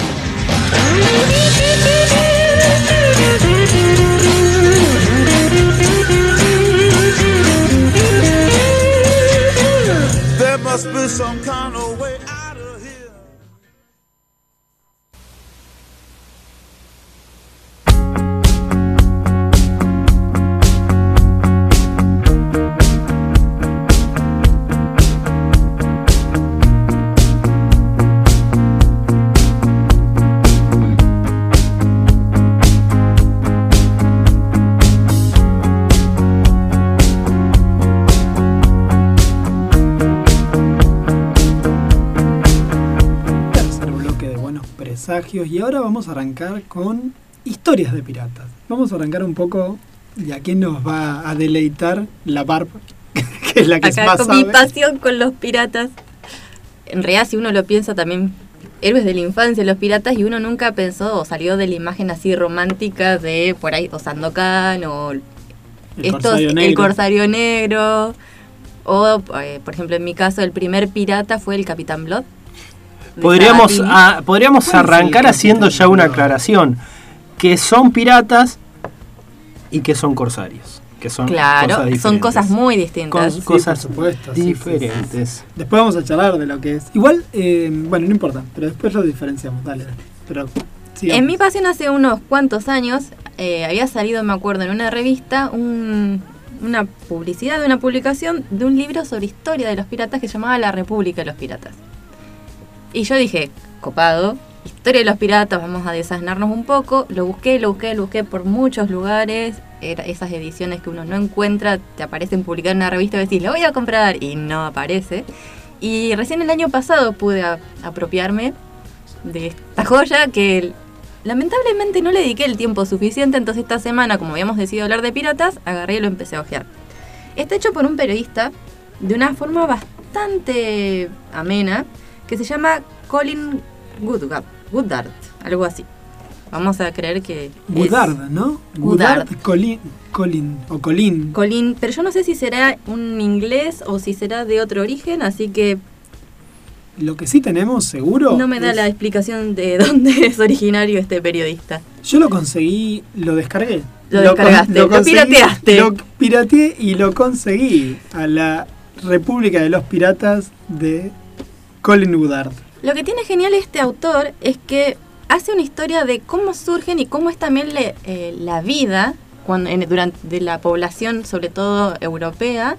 Y ahora vamos a arrancar con historias de piratas. Vamos a arrancar un poco. ¿Y a quién nos va a deleitar la barba? (laughs) que es la que Acá más con sabe. mi pasión con los piratas. En realidad, si uno lo piensa también, héroes de la infancia, los piratas, y uno nunca pensó o salió de la imagen así romántica de por ahí, o Sandokan, o El estos, corsario el negro. corsario negro. O, eh, por ejemplo, en mi caso, el primer pirata fue el Capitán Blood. Podríamos, ah, podríamos ¿Cuál es el arrancar haciendo ya una aclaración. Que son piratas y que son corsarios. Que son Claro, cosas son cosas muy distintas. Con- Sí, cosas por supuesto, sí, sí, sí. diferentes. Después vamos a charlar de lo que es. Igual, eh, bueno, no importa, pero después lo diferenciamos. Dale, dale. Pero, sigamos. En mi pasión hace unos cuantos años eh, había salido, me acuerdo, en una revista un- una publicidad de una publicación de un libro sobre historia de los piratas que se llamaba La República de los Piratas. Y yo dije, copado, historia de los piratas, vamos a desasnarnos un poco. Lo busqué, lo busqué, lo busqué por muchos lugares. Esas ediciones que uno no encuentra, te aparecen publicadas en una revista y decís, lo voy a comprar y no aparece. Y recién el año pasado pude apropiarme de esta joya que lamentablemente no le dediqué el tiempo suficiente, entonces esta semana, como habíamos decidido hablar de piratas, agarré y lo empecé a ojear. Está hecho por un periodista de una forma bastante amena, que se llama Colin Goodgard, Goodard, algo así. Vamos a creer que es Goodard, ¿no? Goodard. Colin, Colin, o Colin. Colin, pero yo no sé si será un inglés o si será de otro origen, así que Lo que sí tenemos seguro. No me da es- la explicación de (laughs) dónde es originario este periodista. Yo lo conseguí, lo descargué. Lo descargaste, lo conseguí, pirateaste. Lo pirateé y lo conseguí a la República de los Piratas de Colin Woodard. Lo que tiene genial este autor es que hace una historia de cómo surgen y cómo es también le- eh, la vida cuando, en- durante de la población, sobre todo europea,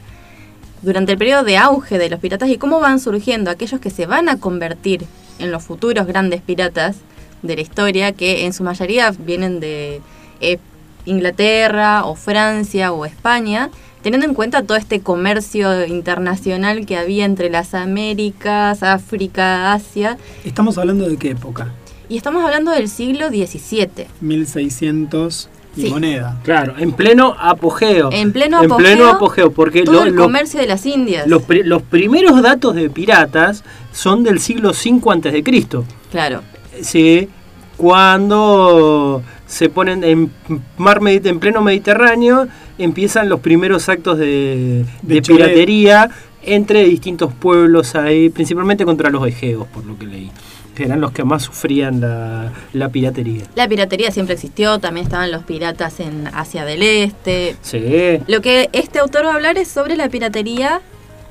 durante el periodo de auge de los piratas y cómo van surgiendo aquellos que se van a convertir en los futuros grandes piratas de la historia, que en su mayoría vienen de eh, Inglaterra o Francia o España, teniendo en cuenta todo este comercio internacional que había entre las Américas, África, Asia, Estamos hablando de qué época? y estamos hablando del siglo XVII. 1600 y Sí. moneda. Claro, en pleno apogeo. En pleno En apogeo, pleno apogeo, porque todo lo- el lo- comercio de las Indias. los primeros datos de piratas son del siglo V antes de Cristo. Claro. Sí, cuando se ponen en mar en pleno Mediterráneo, empiezan los primeros actos de, De piratería entre distintos pueblos ahí, principalmente contra los egeos, por lo que leí, que eran los que más sufrían la, la piratería. La piratería siempre existió, también estaban los piratas en Asia del Este. Sí, Lo que este autor va a hablar es sobre la piratería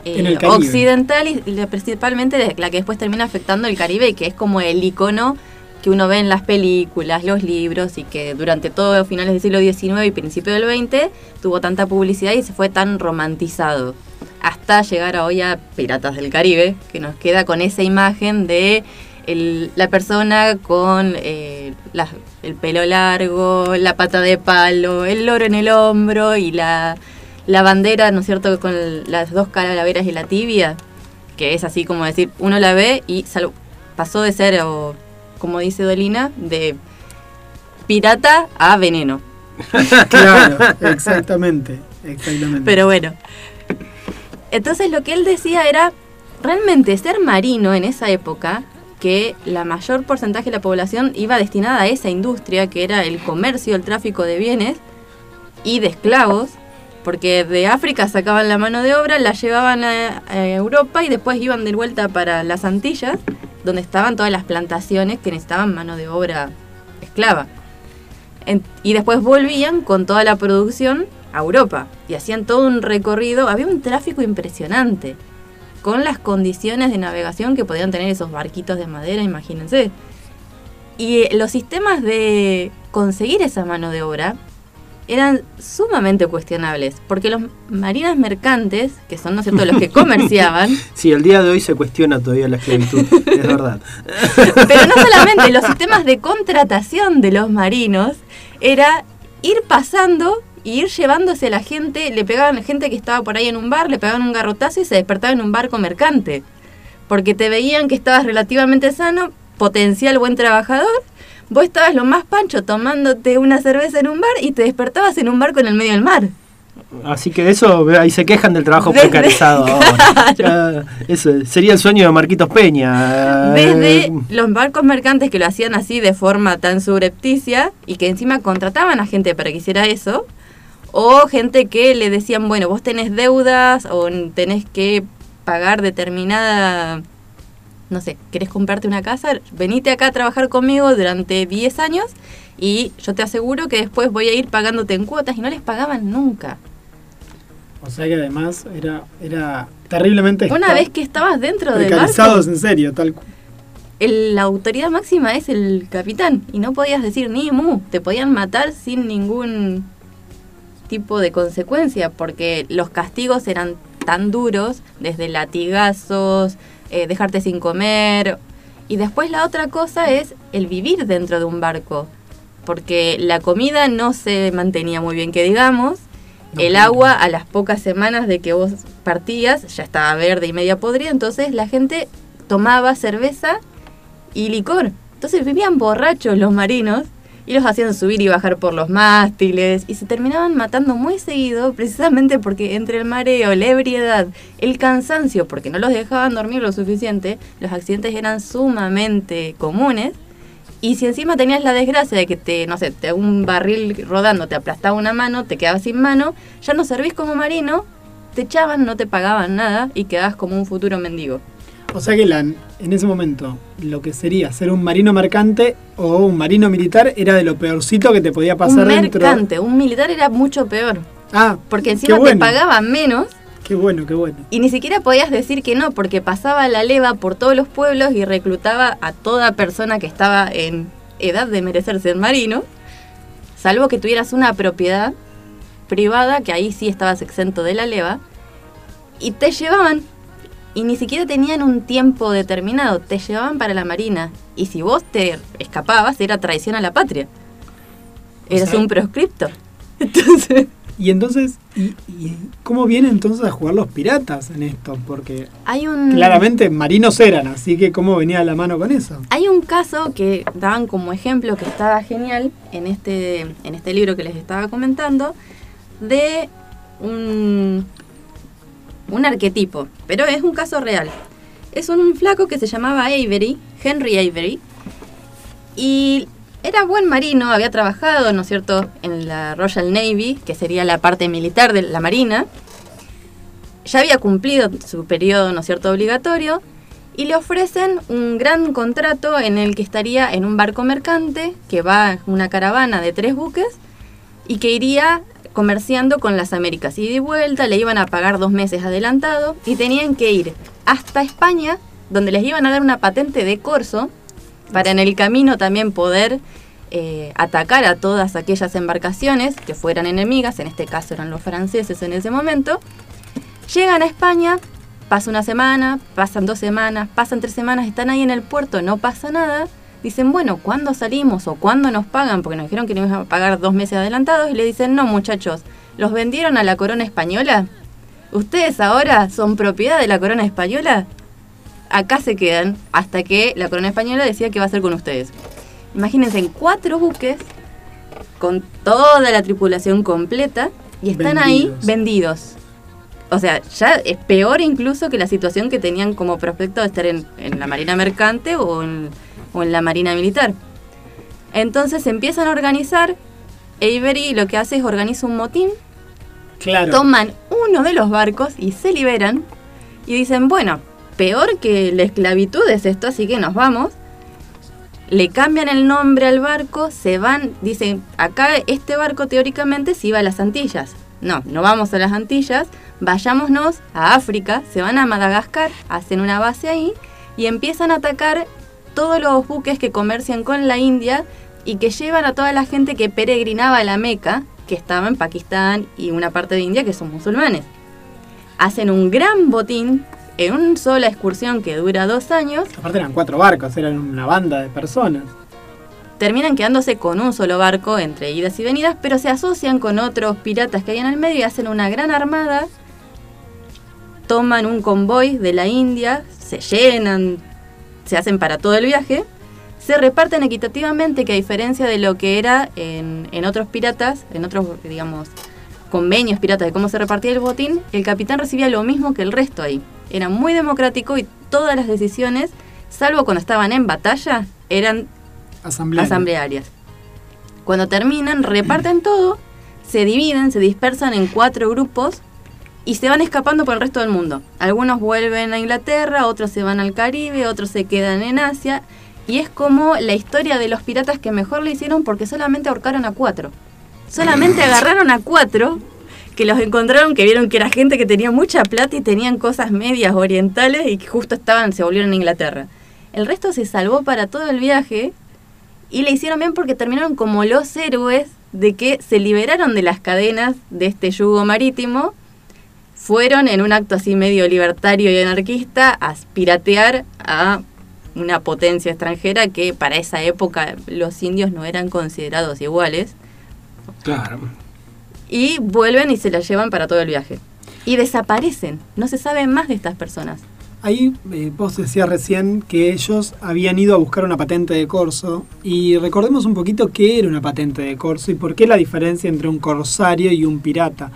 eh, occidental y, principalmente la que después termina afectando el Caribe, que es como el icono que uno ve en las películas, los libros y que durante todo finales del siglo XIX y principio del XX tuvo tanta publicidad y se fue tan romantizado. Hasta llegar hoy a Piratas del Caribe, que nos queda con esa imagen de la persona con eh, el pelo largo, la pata de palo, el loro en el hombro y la, la bandera, ¿no es cierto?, con las dos calaveras y la tibia, que es así como decir, uno la ve y sal- pasó de ser, como dice Dolina, de pirata a veneno. (laughs) Claro, exactamente. Exactamente. Pero bueno. Entonces lo que él decía era realmente ser marino en esa época, que la mayor porcentaje de la población iba destinada a esa industria, que era el comercio, el tráfico de bienes y de esclavos, porque de África sacaban la mano de obra, la llevaban a, Europa y después iban de vuelta para las Antillas, donde estaban todas las plantaciones que necesitaban mano de obra esclava. Y después volvían con toda la producción a Europa y hacían todo un recorrido. Había un tráfico impresionante con las condiciones de navegación que podían tener esos barquitos de madera, imagínense. Y eh, los sistemas de conseguir esa mano de obra eran sumamente cuestionables, porque los marinas mercantes, que son, ¿no es cierto?, los que comerciaban, (laughs) sí, el día de hoy se cuestiona todavía la esclavitud, es verdad. (laughs) Pero no solamente, los sistemas de contratación de los marinos era ir pasando y ir llevándose a la gente, le pegaban a gente que estaba por ahí en un bar, le pegaban un garrotazo y se despertaba en un barco mercante. Porque te veían que estabas relativamente sano, potencial buen trabajador, vos estabas lo más pancho tomándote una cerveza en un bar y te despertabas en un barco en el medio del mar. Así que eso, ahí se quejan del trabajo (laughs) Desde- precarizado (laughs) eso sería el sueño de Marquitos Peña. Desde Eh, los barcos mercantes que lo hacían así de forma tan subrepticia y que encima contrataban a gente para que hiciera eso, o gente que le decían, bueno, vos tenés deudas o tenés que pagar determinada, no sé, querés comprarte una casa, venite acá a trabajar conmigo durante 10 años y yo te aseguro que después voy a ir pagándote en cuotas y no les pagaban nunca. O sea que además era, era terriblemente Una vez que estabas dentro del barco, en serio, tal el- la autoridad máxima es el capitán y no podías decir ni mu, te podían matar sin ningún tipo de consecuencia porque los castigos eran tan duros, desde latigazos, eh, dejarte sin comer. Y después la otra cosa es el vivir dentro de un barco porque la comida no se mantenía muy bien que digamos, el agua a las pocas semanas de que vos partías ya estaba verde y media podrida, entonces la gente tomaba cerveza y licor. Entonces vivían borrachos los marinos y los hacían subir y bajar por los mástiles y se terminaban matando muy seguido precisamente porque entre el mareo, la ebriedad, el cansancio, porque no los dejaban dormir lo suficiente, los accidentes eran sumamente comunes. Y si encima tenías la desgracia de que te, no sé, te un barril rodando te aplastaba una mano, te quedabas sin mano, ya no servís como marino, te echaban, no te pagaban nada y quedabas como un futuro mendigo. O sea que la, en ese momento lo que sería ser un marino mercante o un marino militar era de lo peorcito que te podía pasar un dentro. mercante, un militar era mucho peor. Ah, Porque encima te pagaban menos Qué bueno, qué bueno. y ni siquiera podías decir que no, porque pasaba la leva por todos los pueblos y reclutaba a toda persona que estaba en edad de merecer ser marino, salvo que tuvieras una propiedad privada, que ahí sí estabas exento de la leva, y te llevaban. Y ni siquiera tenían un tiempo determinado, te llevaban para la marina. Y si vos te escapabas, era traición a la patria. Eras sea- un proscripto. (laughs) Entonces... Y entonces, y, y ¿cómo vienen entonces a jugar los piratas en esto? Porque Hay un... claramente marinos eran, así que ¿cómo venía la mano con eso? Hay un caso que daban como ejemplo que estaba genial en este, en este libro que les estaba comentando, de un, un arquetipo, pero es un caso real. Es un flaco que se llamaba Avery, Henry Avery, y era buen marino, había trabajado, ¿no es cierto?, en la Royal Navy, que sería la parte militar de la marina. Ya había cumplido su periodo, ¿no es cierto?, obligatorio, y le ofrecen un gran contrato en el que estaría en un barco mercante que va una caravana de tres buques y que iría comerciando con las Américas. Y de vuelta le iban a pagar dos meses adelantado y tenían que ir hasta España, donde les iban a dar una patente de corso para en el camino también poder eh, atacar a todas aquellas embarcaciones que fueran enemigas, en este caso eran los franceses en ese momento. Llegan a España, pasa una semana, pasan dos semanas, pasan tres semanas, están ahí en el puerto, no pasa nada. Dicen, bueno, ¿cuándo salimos o cuándo nos pagan? Porque nos dijeron que nos iban a pagar dos meses adelantados y le dicen, no muchachos, ¿los vendieron a la corona española? ¿Ustedes ahora son propiedad de la corona española? Acá se quedan hasta que la corona española decida qué va a hacer con ustedes. Imagínense, en cuatro buques, con toda la tripulación completa, y están ahí Vendidos. vendidos. O sea, ya es peor incluso que la situación que tenían como prospecto de estar en, en la marina mercante o en, o en la marina militar. Entonces se empiezan a organizar. Avery lo que hace es organiza un motín, Claro. toman uno de los barcos y se liberan. Y dicen, bueno, peor que la esclavitud es esto, así que nos vamos. Le cambian el nombre al barco, se van, dicen, acá este barco teóricamente se iba a las Antillas. No, no vamos a las Antillas, vayámonos a África, se van a Madagascar, hacen una base ahí y empiezan a atacar todos los buques que comercian con la India y que llevan a toda la gente que peregrinaba a la Meca, que estaba en Pakistán y una parte de India que son musulmanes. Hacen un gran botín en una sola excursión que dura dos años Aparte eran cuatro barcos, eran una banda de personas. terminan quedándose con un solo barco entre idas y venidas, pero se asocian con otros piratas que hay en el medio y hacen una gran armada, toman un convoy de la India, se llenan, se hacen para todo el viaje, se reparten equitativamente, que a diferencia de lo que era en, en otros piratas, en otros, digamos, convenios piratas de cómo se repartía el botín, el capitán recibía lo mismo que el resto ahí. Era muy democrático y todas las decisiones, salvo cuando estaban en batalla, eran Asamblea. asamblearias. Cuando terminan, reparten todo, se dividen, se dispersan en cuatro grupos y se van escapando por el resto del mundo. Algunos vuelven a Inglaterra, otros se van al Caribe, otros se quedan en Asia. Y es como la historia de los piratas que mejor le hicieron porque solamente ahorcaron a cuatro. Solamente (laughs) agarraron a cuatro que los encontraron, que vieron que era gente que tenía mucha plata y tenían cosas medias orientales y que justo estaban, se volvieron a Inglaterra. El resto se salvó para todo el viaje y le hicieron bien porque terminaron como los héroes de que se liberaron de las cadenas de este yugo marítimo, fueron en un acto así medio libertario y anarquista a piratear a una potencia extranjera que para esa época los indios no eran considerados iguales Claro. y vuelven y se la llevan para todo el viaje. Y desaparecen, no se sabe más de estas personas. Ahí eh, vos decías recién que ellos habían ido a buscar una patente de corso y recordemos un poquito qué era una patente de corso y por qué la diferencia entre un corsario y un pirata.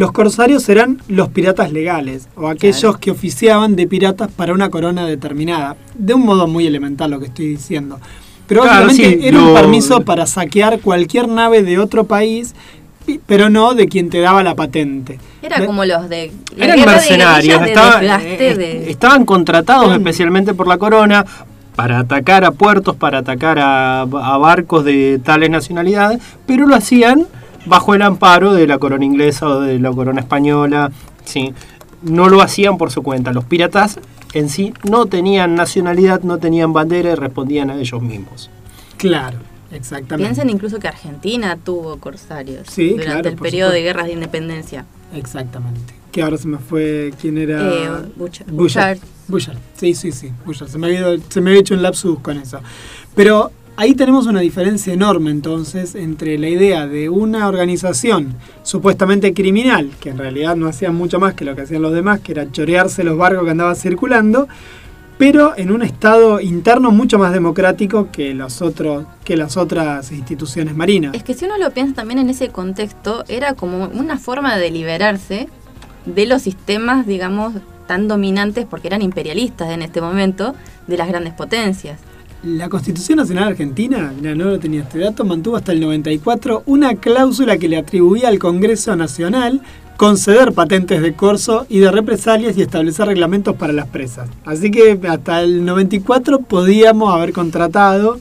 Los corsarios eran los piratas legales o aquellos Claro. que oficiaban de piratas para una corona determinada. De un modo muy elemental lo que estoy diciendo. Pero Claro, básicamente sí, era un permiso para saquear cualquier nave de otro país pero no de quien te daba la patente. Era De- como los de. la Eran mercenarios, de estaban, eh, de- estaban contratados especialmente por la corona para atacar a puertos, para atacar a, a barcos de tales nacionalidades, pero lo hacían bajo el amparo de la corona inglesa o de la corona española. Sí. No lo hacían por su cuenta. Los piratas en sí no tenían nacionalidad, no tenían bandera y respondían a ellos mismos. Claro, exactamente. Piensen incluso que Argentina tuvo corsarios Sí, durante claro, el periodo de guerras de independencia. Exactamente. Que ahora se me fue quién era. Eh. Bullard. Sí, sí, sí. Se me, había, ido- se me había hecho un lapsus con eso. Pero ahí tenemos una diferencia enorme entonces entre la idea de una organización supuestamente criminal, que en realidad no hacía mucho más que lo que hacían los demás, que era chorearse los barcos que andaban circulando, pero en un estado interno mucho más democrático que los que las otras instituciones marinas. Es que si uno lo piensa también en ese contexto, era como una forma de liberarse de los sistemas, digamos, tan dominantes, porque eran imperialistas en este momento, de las grandes potencias. La Constitución Nacional Argentina, mira, no lo tenía este dato, mantuvo hasta el 94 una cláusula que le atribuía al Congreso Nacional conceder patentes de corso y de represalias y establecer reglamentos para las presas. Así que hasta el 94 podíamos haber contratado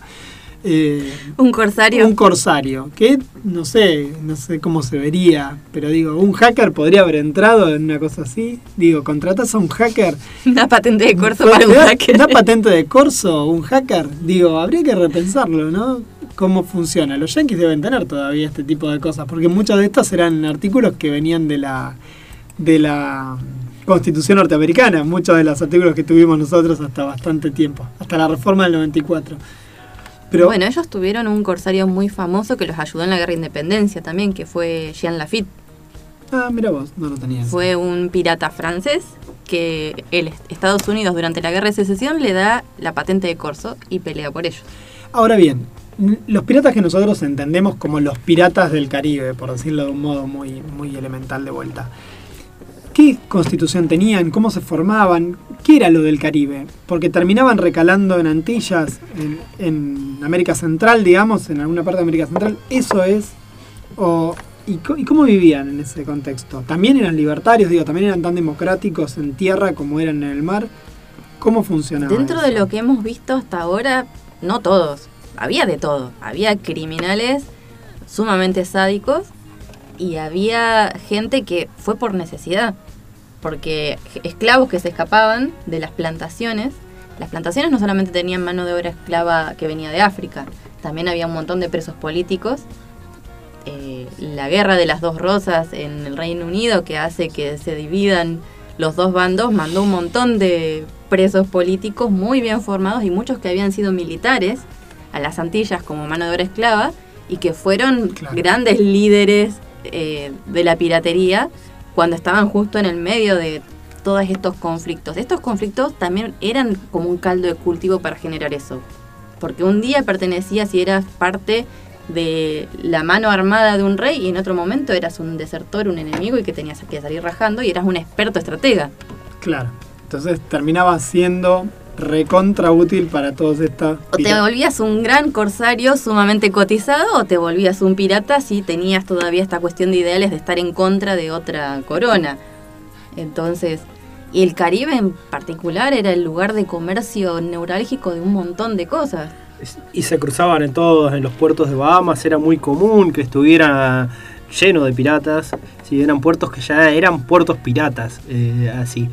eh, Un corsario. un corsario, que no sé, no sé cómo se vería, pero digo, un hacker podría haber entrado en una cosa así. Digo, contratas a un hacker (laughs) Una patente de corso para un ¿Da- hacker. ¿Da patente de corso un hacker? Digo, habría que repensarlo, ¿no? ¿Cómo funciona? Los yankees deben tener todavía este tipo de cosas, porque muchos de estos eran artículos que venían de la de la Constitución norteamericana, muchos de los artículos que tuvimos nosotros hasta bastante tiempo, hasta la reforma del 94. Pero Bueno, ellos tuvieron un corsario muy famoso que los ayudó en la guerra de independencia también, que fue Jean Lafitte. ah, mira vos, no lo tenía. Fue un pirata francés que el est- Estados Unidos durante la guerra de secesión le da la patente de corso y pelea por ellos. Ahora bien, los piratas que nosotros entendemos como los piratas del Caribe, por decirlo de un modo muy, muy elemental de vuelta. ¿Qué constitución tenían? ¿Cómo se formaban? ¿Qué era lo del Caribe? Porque terminaban recalando en Antillas, en, en América Central, digamos, en alguna parte de América Central. ¿Eso es? O, ¿y, cómo vivían en ese contexto? ¿También eran libertarios? Digo, ¿también eran tan democráticos en tierra como eran en el mar? ¿Cómo funcionaba? Dentro eso? de lo que hemos visto hasta ahora, no todos, había de todo. Había criminales sumamente sádicos y había gente que fue por necesidad, porque esclavos que se escapaban de las plantaciones, las plantaciones no solamente tenían mano de obra esclava que venía de África, también había un montón de presos políticos. Eh, la guerra de las dos rosas en el Reino Unido que hace que se dividan los dos bandos mandó un montón de presos políticos muy bien formados y muchos que habían sido militares a las Antillas como mano de obra esclava y que fueron Claro. grandes líderes eh, de la piratería cuando estaban justo en el medio de todos estos conflictos. Estos conflictos también eran como un caldo de cultivo para generar eso. Porque un día pertenecías y eras parte de la mano armada de un rey y en otro momento eras un desertor, un enemigo y que tenías que salir rajando y eras un experto estratega. Claro. Entonces terminaba siendo recontra útil para todos estas. O te volvías un gran corsario sumamente cotizado o te volvías un pirata si tenías todavía esta cuestión de ideales de estar en contra de otra corona. Entonces, y el Caribe en particular era el lugar de comercio neurálgico de un montón de cosas. Y se cruzaban en todos, en los puertos de Bahamas, era muy común que estuviera lleno de piratas. Sí, eran puertos que ya eran puertos piratas, eh, así.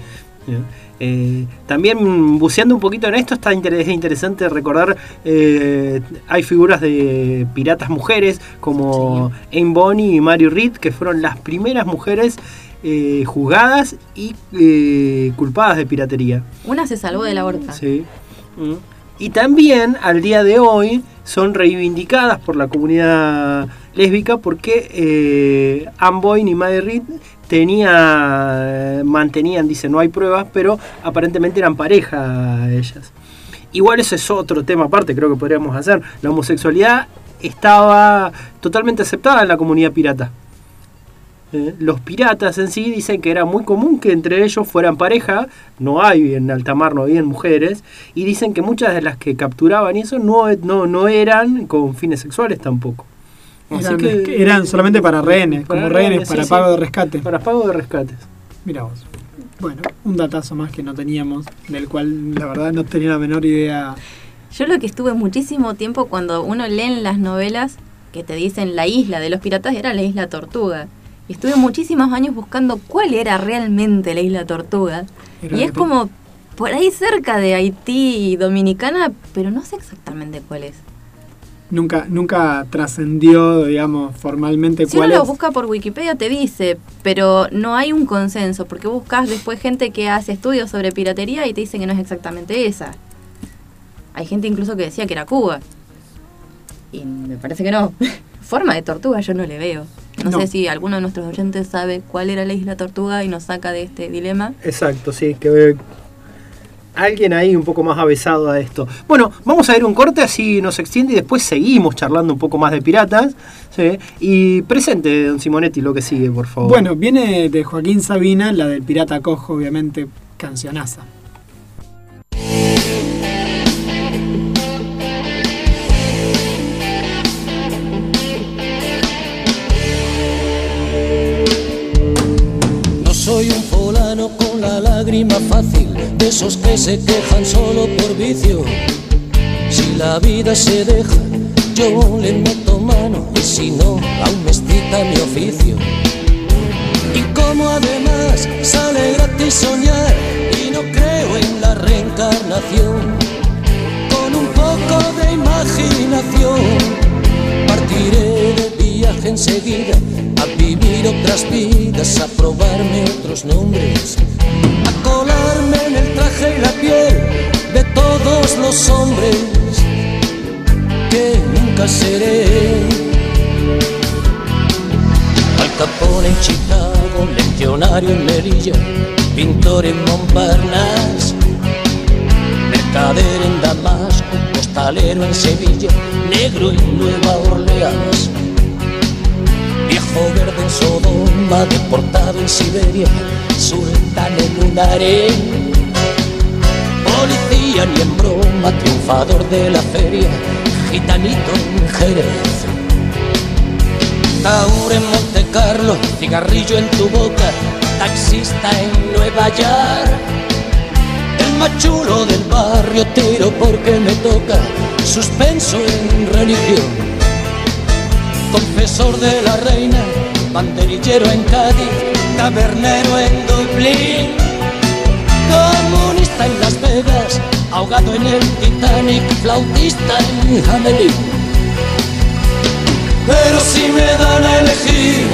Eh, también buceando un poquito en esto, está inter- es interesante recordar, eh, hay figuras de piratas mujeres como Anne Bonny y Mary Reed, que fueron las primeras mujeres eh, juzgadas y eh, culpadas de piratería. Una se salvó de la horca. Sí. Mm. Y también al día de hoy son reivindicadas por la comunidad lésbica porque eh, Anne Boyne y Mary Reed tenía, mantenían, dice, no hay pruebas, pero aparentemente eran pareja ellas. Igual eso es otro tema aparte, creo que podríamos hacer. La homosexualidad estaba totalmente aceptada en la comunidad pirata. Eh, los piratas en sí dicen que era muy común que entre ellos fueran pareja, no hay en alta mar, no había mujeres, y dicen que muchas de las que capturaban y eso no, no, no eran con fines sexuales tampoco. Así Eran, que- eran solamente para rehenes, Para como rehenes, rehenes, para sí, pago sí. de rescate. Para pago de rescates. Mira vos. Bueno, un datazo más que no teníamos, del cual la verdad no tenía la menor idea. Yo lo que estuve muchísimo tiempo cuando uno lee en las novelas que te dicen la isla de los piratas era la isla Tortuga. Y estuve muchísimos años buscando cuál era realmente la isla Tortuga. Era y es como por ahí cerca de Haití y Dominicana, pero no sé exactamente cuál es. Nunca, nunca trascendió, digamos, formalmente Si uno cuál lo es. busca por Wikipedia te dice, pero no hay un consenso, porque buscas después gente que hace estudios sobre piratería y te dice que no es exactamente esa. Hay gente incluso que decía que era Cuba. Y me parece que no. (laughs) Forma de tortuga yo no le veo. No, No. sé si alguno de nuestros oyentes sabe cuál era la isla tortuga y nos saca de este dilema. Exacto, sí, que alguien ahí un poco más avesado a esto. Bueno, vamos a ir un corte así nos extiende y después seguimos charlando un poco más de piratas. ¿sí? Y presente, don Simonetti, lo que sigue, por favor. Bueno, viene de Joaquín Sabina, la del Pirata Cojo, obviamente, cancionaza. No soy un la lágrima fácil, de esos que se quejan solo por vicio. Si la vida se deja, yo le meto mano y si no, aún me excita mi oficio. Y como además sale gratis soñar y no creo en la reencarnación, con un poco de imaginación partiré de viaje enseguida a vivir otras vidas, a probarme otros nombres, a colarme en el traje y la piel de todos los hombres que nunca seré. Al Capone en Chicago, leccionario en Melilla, pintor en Montparnasse, mercader en Damasco, costalero en Sevilla, negro en Nueva Orleans, viejo verde en Sodoma, deportado en Siberia, sultán en un harén, policía ni en broma, triunfador de la feria, gitanito en Jerez. Taur en Monte Carlo, cigarrillo en tu boca, taxista en Nueva York. El más chulo del barrio tiro porque me toca, suspenso en religión. Confesor de la reina, banderillero en Cádiz, tabernero en Dublín. Comunista en Las Vegas, ahogado en el Titanic, flautista en Hamelin. Pero si me dan a elegir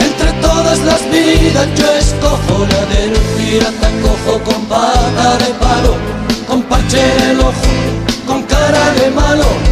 entre todas las vidas, yo escojo la del pirata cojo con pata de palo, con parche en el ojo, con cara de malo,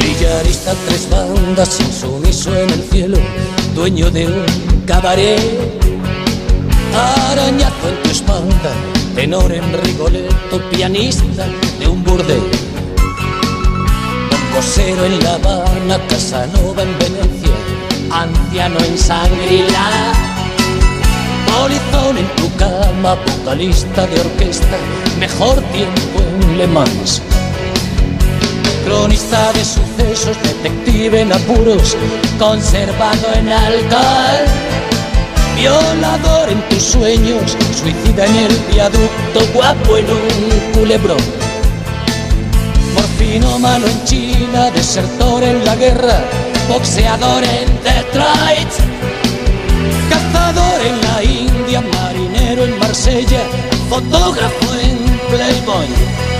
Villarista tres bandas, insumiso en el cielo, dueño de un cabaret arañazo en tu espalda, tenor en Rigoletto, pianista de un burdel. Composero en La Habana, Casanova en Venecia, anciano en Sangrila. Polizón en tu cama, vocalista de orquesta, mejor tiempo en Le Mans. Cronista de sucesos, detective en apuros, conservado en alcohol. Violador en tus sueños, suicida en el viaducto, guapo en un culebrón. Morfinómano en China, desertor en la guerra, boxeador en Detroit. Cazador en la India, marinero en Marsella, fotógrafo en Playboy.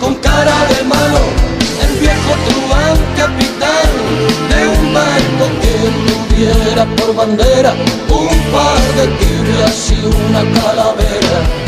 con cara de malo. El viejo truán capitán de un barco que tuviera por bandera un par de tibias y una calavera.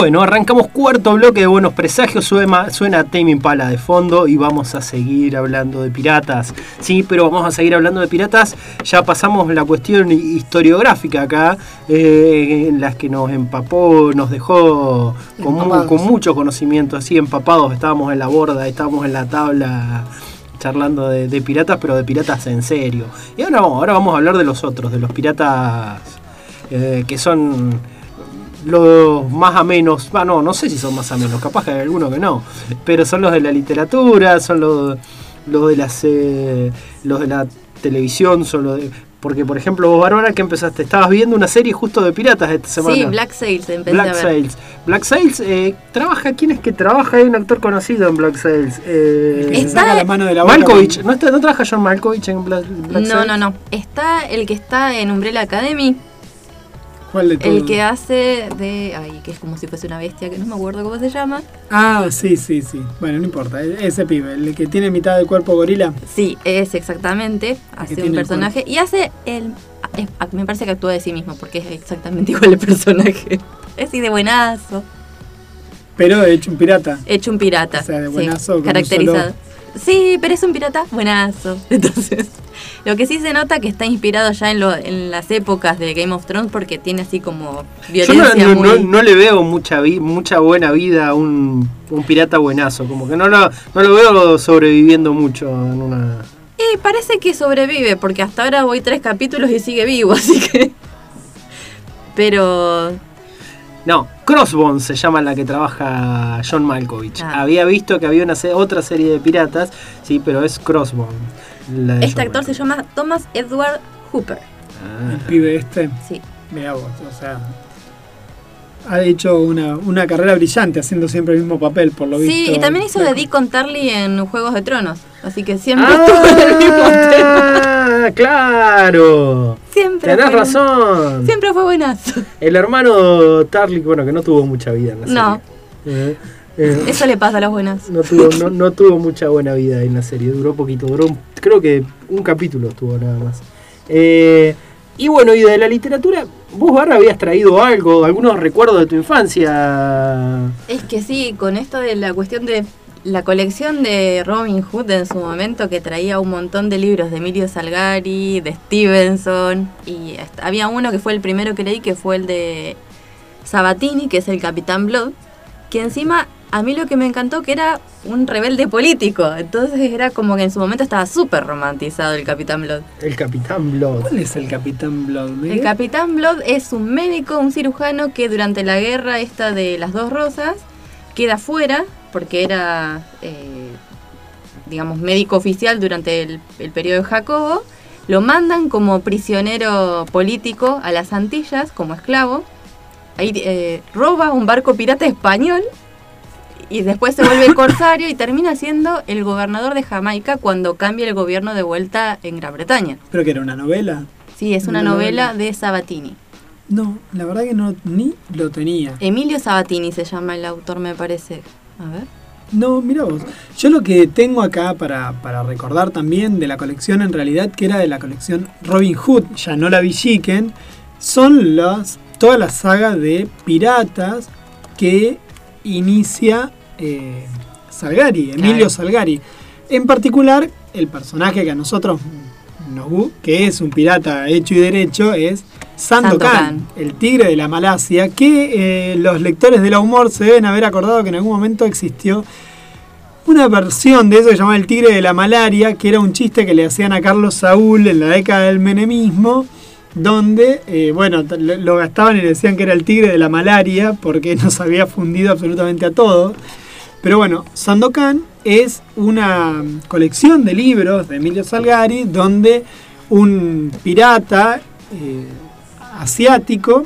Bueno, arrancamos cuarto bloque de Buenos Presagios, suena, suena Tame Impala de fondo y vamos a seguir hablando de piratas. Sí, pero vamos a seguir hablando de piratas. Ya pasamos la cuestión historiográfica acá, eh, en las que nos empapó, nos dejó con, mu- con mucho conocimiento, así empapados. Estábamos en la borda, estábamos en la tabla charlando de, de piratas, pero de piratas en serio. Y ahora ahora vamos a hablar de los otros, de los piratas eh, que son los más a menos, ah, no, no sé si son más a menos, capaz que hay alguno que no, pero son los de la literatura, son los, los de las eh, los de la televisión, son los de, porque por ejemplo vos Bárbara que empezaste, estabas viendo una serie justo de piratas esta semana. Sí, Black Sails empecé Black a ver. Sails. Black Sails, eh, trabaja, ¿quién es que trabaja? Hay un actor conocido en Black Sails. Eh, Está- la mano de la Malkovich, ¿no, está, ¿no trabaja John Malkovich en Black, Black No, Sails? no, no. Está el que está en Umbrella Academy, ¿Cuál de todos? el que hace de. Ay, que es como si fuese una bestia, que no me acuerdo cómo se llama. Ah, sí, sí, sí. Bueno, no importa. e- Ese pibe, el que tiene mitad del cuerpo gorila. Sí, es exactamente. Hace un personaje. Y hace el. es- me parece que actúa de sí mismo, porque es exactamente (laughs) igual el personaje. Es así de buenazo. Pero hecho un pirata. Hecho un pirata. O sea, de sí, buenazo, un caracterizado. solo- Sí, pero es un pirata buenazo. (laughs) Entonces, lo que sí se nota que está inspirado ya en, lo- en las épocas de Game of Thrones porque tiene así como Yo no, violencia no- muy... no- no le veo mucha vi- mucha buena vida a un, un pirata buenazo, como que no lo, no lo veo sobreviviendo mucho en una... Y parece que sobrevive porque hasta ahora voy tres capítulos y sigue vivo, (laughs) así que... Pero... No, Crossbones se llama la que trabaja John Malkovich. Ah. Había visto que había una se- otra serie de piratas, sí, pero es Crossbones. la de Este John actor se llama Thomas Edward Hooper. Ah. El pibe este. Sí. Mirá vos, o sea. Ha hecho una, una carrera brillante haciendo siempre el mismo papel, por lo visto. Sí, y también hizo de. Dick Tarly en Juegos de Tronos. Así que siempre estuvo en el mismo tema. (laughs) ¡Ah! ¡Claro! Siempre Tenés fue- razón. Siempre fue buenazo. El hermano Tarly, bueno, que no tuvo mucha vida en la No. serie. Eh, eh, Eso le pasa a las buenas. no, tuvo, no, (laughs) no tuvo mucha buena vida en la serie, duró poquito, duró un- creo que un capítulo estuvo nada más. Eh, y bueno, y de la literatura, vos Barra habías traído algo, algunos recuerdos de tu infancia. Es que sí, con esto de la cuestión de la colección de Robin Hood en su momento, que traía un montón de libros de Emilio Salgari, de Stevenson, y había uno que fue el primero que leí, que fue el de Sabatini, que es el Capitán Blood, que encima a mí lo que me encantó que era un rebelde político, entonces era como que en su momento estaba súper romantizado el Capitán Blood. El Capitán Blood. ¿Cuál es el Capitán Blood? ¿Me- El Capitán Blood es un médico, un cirujano que durante la guerra esta de las dos rosas queda fuera porque era, eh, digamos, médico oficial durante el, el periodo de Jacobo. Lo mandan como prisionero político a las Antillas como esclavo. Ahí eh, roba un barco pirata español y después se vuelve corsario y termina siendo el gobernador de Jamaica cuando cambia el gobierno de vuelta en Gran Bretaña. Creo que era una novela. Sí, es una Una novela novela. de Sabatini. No, la verdad que no ni lo tenía. Emilio Sabatini se llama el autor, me parece. A ver. No, mira vos. Yo lo que tengo acá para, para recordar también de la colección, en realidad, que era de la colección Robin Hood, ya no la Villiquen, son las, toda la saga de piratas que inicia eh, Salgari, Emilio Claro. Salgari. En particular, el personaje que a nosotros nos que es un pirata hecho y derecho, es Sandokan, el tigre de la Malasia, que eh, los lectores de la humor se deben haber acordado que en algún momento existió una versión de eso que se llamaba el tigre de la malaria, que era un chiste que le hacían a Carlos Saúl en la década del menemismo, donde, eh, bueno, lo, gastaban y decían que era el tigre de la malaria, porque (laughs) nos había fundido absolutamente a todos. Pero bueno, Sandokan es una colección de libros de Emilio Salgari, donde un pirata eh, asiático,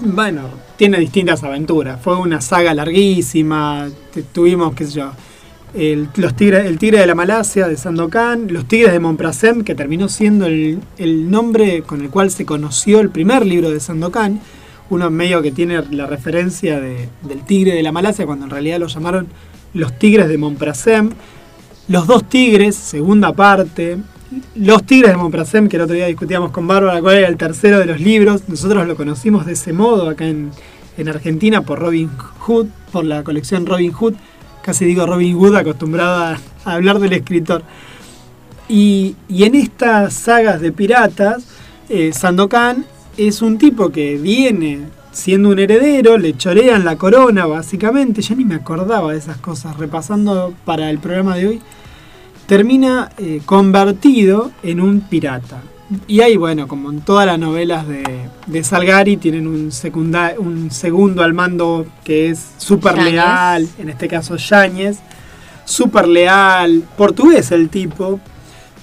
bueno, tiene distintas aventuras. Fue una saga larguísima, tuvimos, qué sé yo, el, los tigres, el tigre de la Malasia de Sandokan, los tigres de Montprasem, que terminó siendo el, el nombre con el cual se conoció el primer libro de Sandokan, uno medio que tiene la referencia de- del tigre de la Malasia, cuando en realidad lo llamaron los tigres de Montprasem, los dos tigres, segunda parte, los tigres de Montprasem, que el otro día discutíamos con Bárbara cuál era el tercero de los libros, nosotros lo conocimos de ese modo acá en, en Argentina por Robin Hood, por la colección Robin Hood, casi digo Robin Hood, acostumbrado a, a hablar del escritor. Y, y en estas sagas de piratas, eh, Sandokan es un tipo que viene siendo un heredero, le chorean la corona básicamente, ya ni me acordaba de esas cosas, repasando para el programa de hoy, termina eh, convertido en un pirata. Y ahí, bueno, como en todas las novelas de, de Salgari, tienen un, secunda- un segundo al mando que es súper leal, en este caso Yáñez, súper leal, portugués el tipo,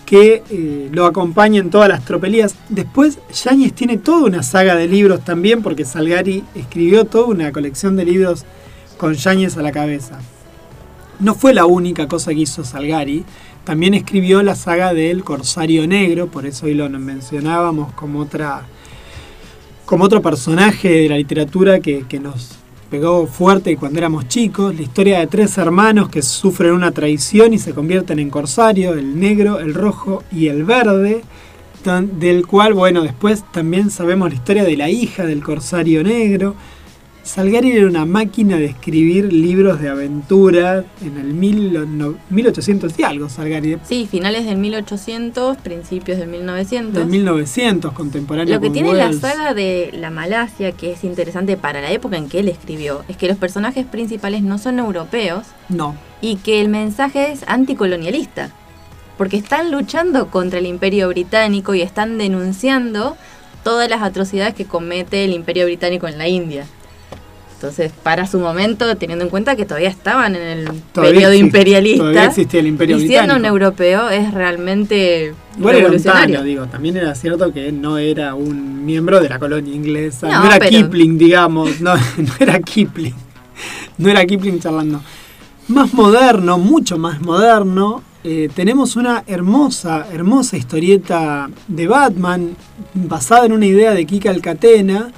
que eh, lo acompaña en todas las tropelías. Después, Yáñez tiene toda una saga de libros también, porque Salgari escribió toda una colección de libros con Yáñez a la cabeza. No fue la única cosa que hizo Salgari, también escribió la saga del Corsario Negro, por eso hoy lo mencionábamos como otra como otro personaje de la literatura que, que nos pegó fuerte cuando éramos chicos, la historia de tres hermanos que sufren una traición y se convierten en corsario, el negro, el rojo y el verde, del cual, bueno, después también sabemos la historia de la hija del corsario negro. Salgari era una máquina de escribir libros de aventura en el mil, no, 1800 y algo, Salgari, Sí, finales del 1800, principios del 1900. de 1900, contemporáneo Lo que con tiene la saga de la Malasia, que es interesante para la época en que él escribió, es que los personajes principales no son europeos No, y que el mensaje es anticolonialista. Porque están luchando contra el imperio británico y están denunciando todas las atrocidades que comete el imperio británico en la India. Entonces, para su momento, teniendo en cuenta que todavía estaban en el Todavía periodo existe- imperialista, todavía existía el imperio y siendo un europeo es realmente era un revolucionario. Tano, digo, también era cierto que no era un miembro de la colonia inglesa, no, No, era pero- Kipling, digamos, no, (laughs) no era Kipling, no era Kipling charlando. Más moderno, mucho más moderno, eh, tenemos una hermosa, hermosa historieta de Batman, basada en una idea de Kika Alcatena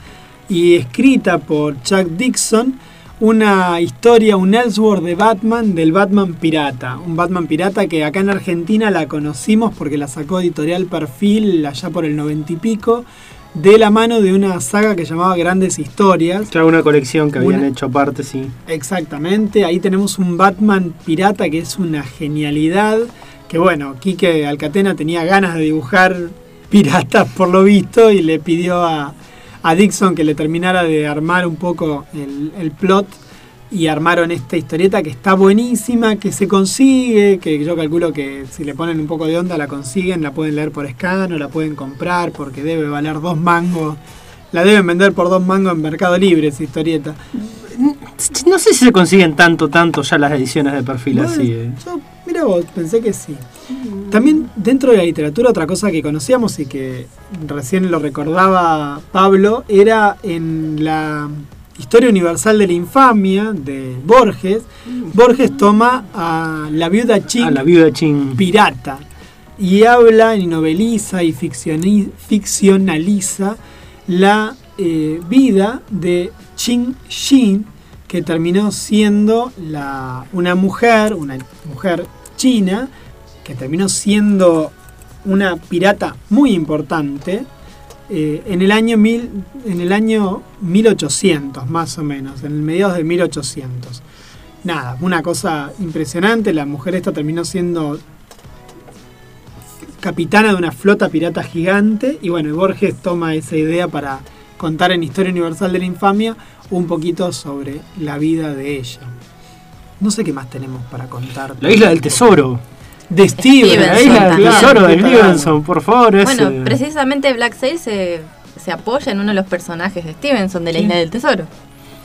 y escrita por Chuck Dixon, una historia, un Ellsworth de Batman, del Batman pirata. Un Batman pirata que acá en Argentina la conocimos porque la sacó Editorial Perfil allá por el noventa y pico, de la mano de una saga que llamaba Grandes Historias. Ya una colección que habían Una- hecho aparte, sí. Exactamente, ahí tenemos un Batman pirata que es una genialidad. Que bueno, Quique Alcatena tenía ganas de dibujar piratas por lo visto y le pidió a, a Dixon que le terminara de armar un poco el, el plot y armaron esta historieta que está buenísima, que se consigue, que yo calculo que si le ponen un poco de onda la consiguen, la pueden leer por scan o la pueden comprar porque debe valer dos mangos. La deben vender por dos mangos en Mercado Libre esa historieta. No sé si se consiguen tanto, tanto ya las ediciones de perfil Bueno, así. eh. Yo, mira vos, pensé que sí. También dentro de la literatura, otra cosa que conocíamos y que recién lo recordaba Pablo, era en la Historia Universal de la Infamia de Borges. Borges toma a la viuda Ching A la viuda Chin. pirata y habla y noveliza y ficcionaliza la eh, vida de Ching Shin, que terminó siendo la, una mujer, una mujer china, que terminó siendo una pirata muy importante eh, en, el año mil, en el año 1800, más o menos, en el mediados de 1800. Nada, una cosa impresionante, la mujer esta terminó siendo capitana de una flota pirata gigante y bueno, Borges toma esa idea para contar en Historia Universal de la Infamia un poquito sobre la vida de ella. No sé qué más tenemos para contar. La isla del tesoro. De Steven, Stevenson La isla del también. tesoro de. Stevenson, por favor. ese- Bueno, precisamente Black Sail se, se apoya en uno de los personajes de Stevenson, de la Sí. Isla del Tesoro.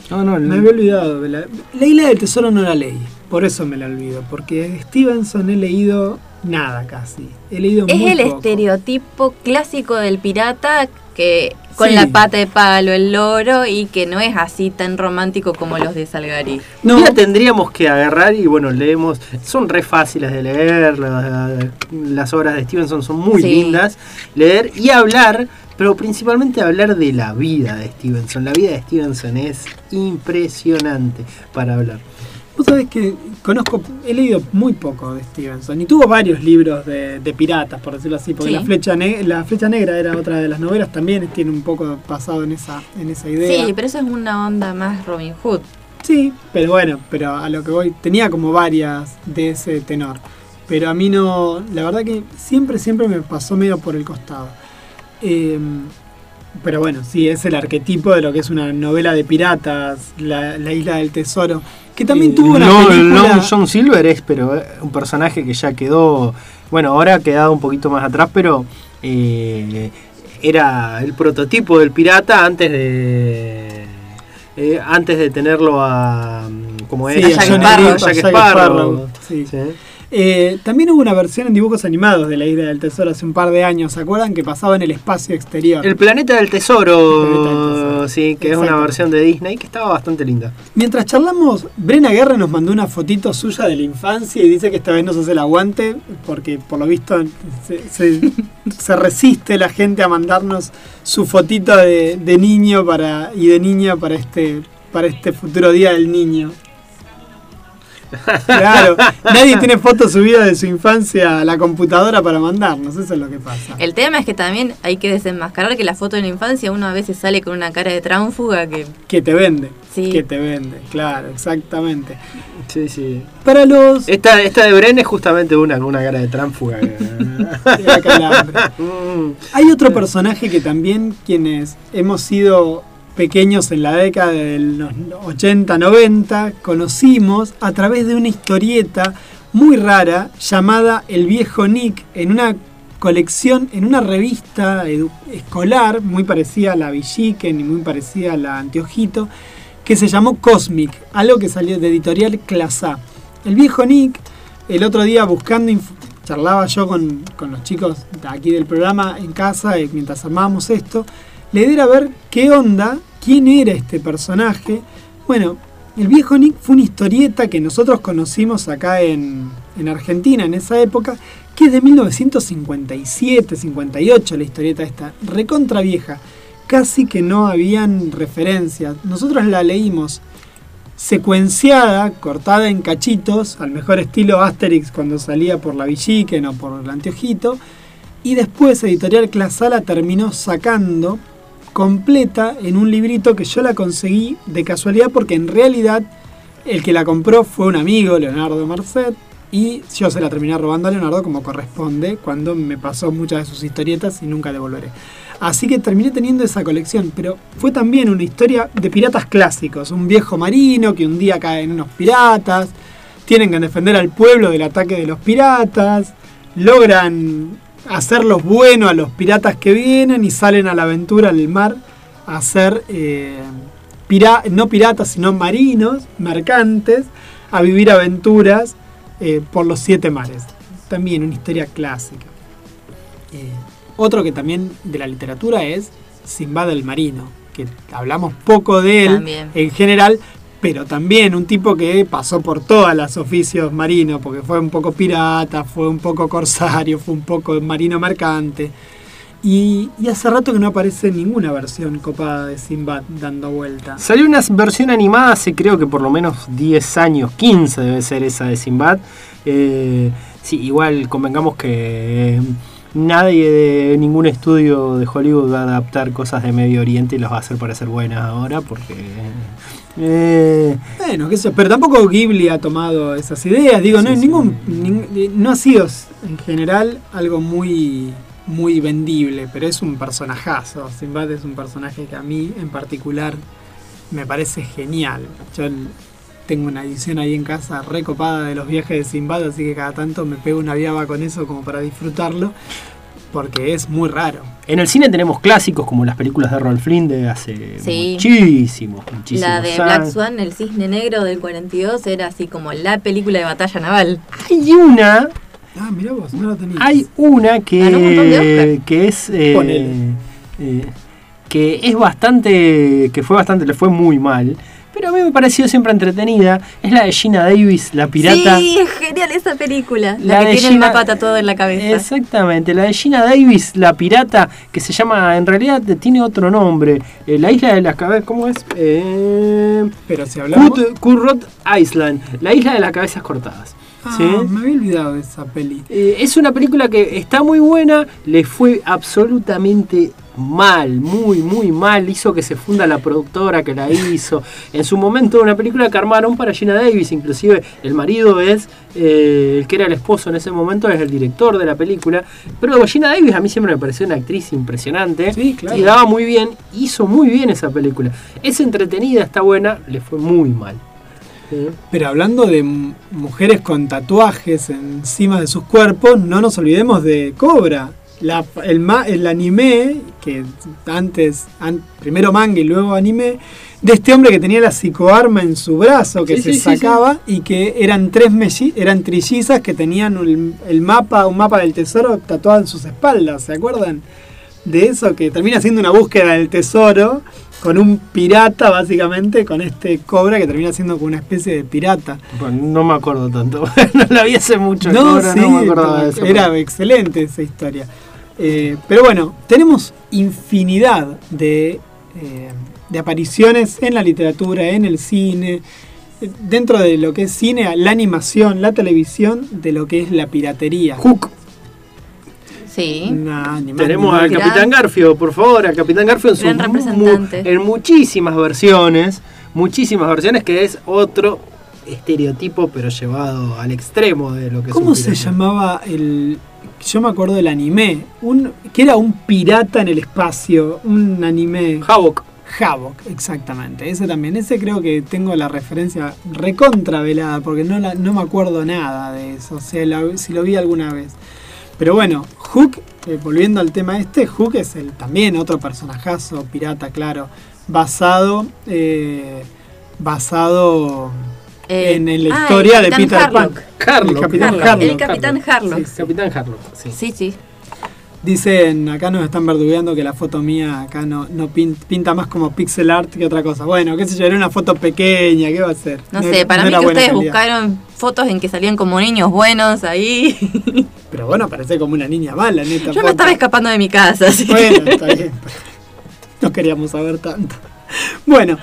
No, no, Me había olvidado. de La, la isla del tesoro no la leí, por eso me la olvido, porque de Stevenson he leído nada casi. He leído Es muy el poco. estereotipo clásico del pirata que con Sí. la pata de palo, el loro y que no es así tan romántico como los de Salgari. No, día tendríamos que agarrar y bueno, leemos. Son re fáciles de leer. la- las obras de Stevenson son muy Sí. lindas. Leer y hablar, pero principalmente hablar de la vida de Stevenson. La vida de Stevenson es impresionante para hablar. Vos sabés que conozco, he leído muy poco de Stevenson y tuvo varios libros de, de piratas, por decirlo así, porque Sí. la, flecha la Flecha Negra era otra de las novelas también, tiene un poco pasado en esa, en esa idea. Sí, pero eso es una onda más Robin Hood. Sí, pero bueno, pero a lo que voy, tenía como varias de ese tenor. Pero a mí no, la verdad que siempre, siempre me pasó medio por el costado. Eh, pero bueno, sí, es el arquetipo de lo que es una novela de piratas, la, la isla del tesoro, que también tuvo una no, película... no, John Silver es pero eh, un personaje que ya quedó, bueno, ahora ha quedado un poquito más atrás, pero eh, era el prototipo del pirata antes de eh, antes de tenerlo a como es Sí, a Jack Jack Sparrow. Eh, también hubo una versión en dibujos animados de la isla del tesoro hace un par de años, ¿se acuerdan? Que pasaba en el espacio exterior. El planeta del tesoro, planeta del tesoro. sí, que es una versión de Disney que estaba bastante linda. Mientras charlamos, Brena Guerra nos mandó una fotito suya de la infancia y dice que esta vez nos hace el aguante porque por lo visto se, se- (laughs) se resiste la gente a mandarnos su fotito de, de niño para y de niña para este para este futuro día del niño. Claro, nadie tiene fotos subidas de su infancia a la computadora para mandarnos, eso es lo que pasa. El tema es que también hay que desenmascarar que la foto de la infancia uno a veces sale con una cara de tránfuga que Que te vende, Sí. que te vende, claro, exactamente. Sí, sí. Para los Esta, esta de Bren es justamente una con una cara de tránfuga. (laughs) calambre. (laughs) Mm. Hay otro personaje que también quienes hemos sido pequeños en la década de los 80, 90, conocimos a través de una historieta muy rara llamada El viejo Nick en una colección, en una revista escolar muy parecida a la Villiquen y muy parecida a la Anteojito, que se llamó Cosmic, algo que salió de editorial Clasá. El viejo Nick, el otro día buscando, charlaba yo con, con los chicos aquí del programa en casa eh, mientras armábamos esto, la idea era ver qué onda, quién era este personaje. Bueno, el viejo Nick fue una historieta que nosotros conocimos acá en, en Argentina en esa época, que es de 1957, 58 la historieta esta, recontra vieja. Casi que no habían referencias. Nosotros la leímos secuenciada, cortada en cachitos, al mejor estilo Asterix cuando salía por la Villiquen o por el Anteojito, y después Editorial Clasala terminó sacando completa en un librito que yo la conseguí de casualidad porque en realidad el que la compró fue un amigo, Leonardo Marcet, y yo se la terminé robando a Leonardo como corresponde cuando me pasó muchas de sus historietas y nunca devolveré. Así que terminé teniendo esa colección, pero fue también una historia de piratas clásicos, un viejo marino que un día cae en unos piratas, tienen que defender al pueblo del ataque de los piratas, logran hacerlos buenos a los piratas que vienen y salen a la aventura al mar a ser eh, pira- no piratas sino marinos, mercantes, a vivir aventuras eh, por los siete mares. También una historia clásica. Eh, otro que también de la literatura es Simbad el Marino, que hablamos poco de él También. en general, pero también un tipo que pasó por todos los oficios marinos, porque fue un poco pirata, fue un poco corsario, fue un poco marino mercante. Y, y hace rato que no aparece ninguna versión copada de Sinbad dando vuelta. Salió una versión animada hace creo que por lo menos 10 años, 15 debe ser esa de Sinbad. Eh, sí, igual convengamos que eh, nadie de ningún estudio de Hollywood va a adaptar cosas de Medio Oriente y las va a hacer parecer buenas ahora porque... eh, Bueno, qué sé pero tampoco Ghibli ha tomado esas ideas. Digo, no, sí. ningún, ning- no ha sido en general algo muy, muy vendible, pero es un personajazo. Sinbad es un personaje que a mí en particular me parece genial. Yo tengo una edición ahí en casa recopada de los viajes de Sinbad, así que cada tanto me pego una viaba con eso como para disfrutarlo, porque es muy raro. en el cine tenemos clásicos como las películas de Rolf Flynn de hace Sí. muchísimos, muchísimos La de años. Black Swan, El Cisne Negro del 42, era así como la película de batalla naval. Hay una Ah, mirá vos, no lo tenías. Hay una un que, que es eh, eh, que es bastante que fue bastante le fue muy mal pero a mí me pareció siempre entretenida es la de Gina Davis la pirata Sí, es genial esa película. La que tiene Gina- el mapa tatuado en la cabeza. exactamente la de Gina Davis la pirata que se llama en realidad tiene otro nombre eh, la isla de las cabezas cómo es eh, Pero si hablamos... Kurrot Island la isla de las cabezas cortadas Ah, ¿sí? me había olvidado de esa peli. Eh, es una película que está muy buena, le fue absolutamente mal, muy, muy mal. Hizo que se funda la productora que la hizo. En su momento, una película que armaron para Gina Davis, inclusive el marido es, eh, el que era el esposo en ese momento, es el director de la película. Pero Gina Davis a mí siempre me pareció una actriz impresionante. Sí, claro. Y daba muy bien, hizo muy bien esa película. Es entretenida, está buena, le fue muy mal. ¿Sí? Pero hablando de mujeres con tatuajes encima de sus cuerpos, no nos olvidemos de Cobra. La- el, ma- el anime, que antes, an- primero manga y luego anime, de este hombre que tenía la psicoarma en su brazo, que Sí, se sí, sí, sacaba y que eran tres melli- eran trillizas que tenían el, el mapa, un mapa del tesoro tatuado en sus espaldas, ¿se acuerdan? De eso que termina siendo una búsqueda del tesoro con un pirata, básicamente, con este cobra que termina siendo como una especie de pirata. Bueno, no me acuerdo tanto. (laughs) no la vi hace mucho. No, Cobra, sí, no me acordaba de eso. era excelente esa historia. Eh, pero bueno, tenemos infinidad de, eh, de apariciones en la literatura, en el cine, dentro de lo que es cine, la animación, la televisión, de lo que es la piratería. Hook. Sí. Nah, ni más Tenemos al Capitán Garfio, por favor, al Capitán Garfio en, sus mu- en muchísimas versiones, muchísimas versiones, que es otro estereotipo, pero llevado al extremo de lo que es ¿Cómo se llamaba el.? Yo me acuerdo del anime, un, que era un pirata en el espacio, un anime. Havok. Havok, exactamente. Ese también. Ese creo que tengo la referencia recontravelada, porque no, la, no me acuerdo nada de eso. O sea, la- si lo vi alguna vez. Pero bueno, Hook, eh, volviendo al tema este, Hook es el, también otro personajazo, pirata, claro. Basado. eh, basado Eh, en, la ah, el historia de Peter Harlock. Pan. Harlock. El Capitán Harlock. Harlock. El Capitán Harlock. Sí, sí. Capitán Harlock, sí. Sí, sí. Dicen, acá nos están verdugueando que la foto mía acá no, no pin- pinta más como pixel art que otra cosa. Bueno, qué sé yo, era una foto pequeña, ¿qué va a ser? No sé, para mí era que ustedes calidad. buscaron fotos en que salían como niños buenos ahí. (laughs) Pero bueno, parece como una niña mala en esta Yo foto. me estaba escapando de mi casa, así Bueno, está bien. (laughs) No queríamos saber tanto. Bueno,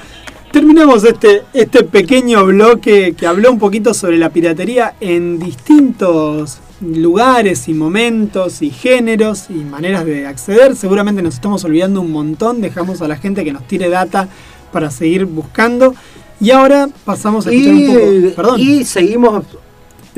terminamos este, este pequeño bloque que habló un poquito sobre la piratería en distintos lugares y momentos y géneros y maneras de acceder. Seguramente nos estamos olvidando un montón. Dejamos a la gente que nos tire data para seguir buscando. Y ahora pasamos a escuchar un Y, poco. Perdón. y seguimos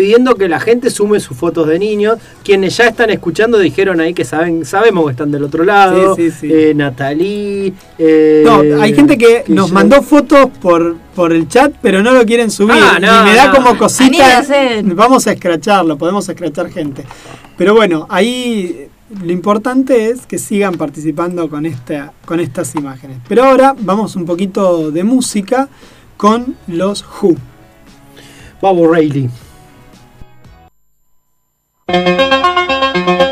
pidiendo que la gente sume sus fotos de niños. Quienes ya están escuchando dijeron ahí que saben, sabemos que están del otro lado. Sí, sí, sí. Eh, Natalie. eh, No, hay gente que nos mandó fotos por, por el chat, pero no lo quieren subir. Ah, no, y me da no. como cosita. Vamos a escracharlo, podemos escrachar gente. Pero bueno, ahí lo importante es que sigan participando con, esta, con estas imágenes. Pero ahora vamos un poquito de música con los Who. Bobo Rayleigh. Música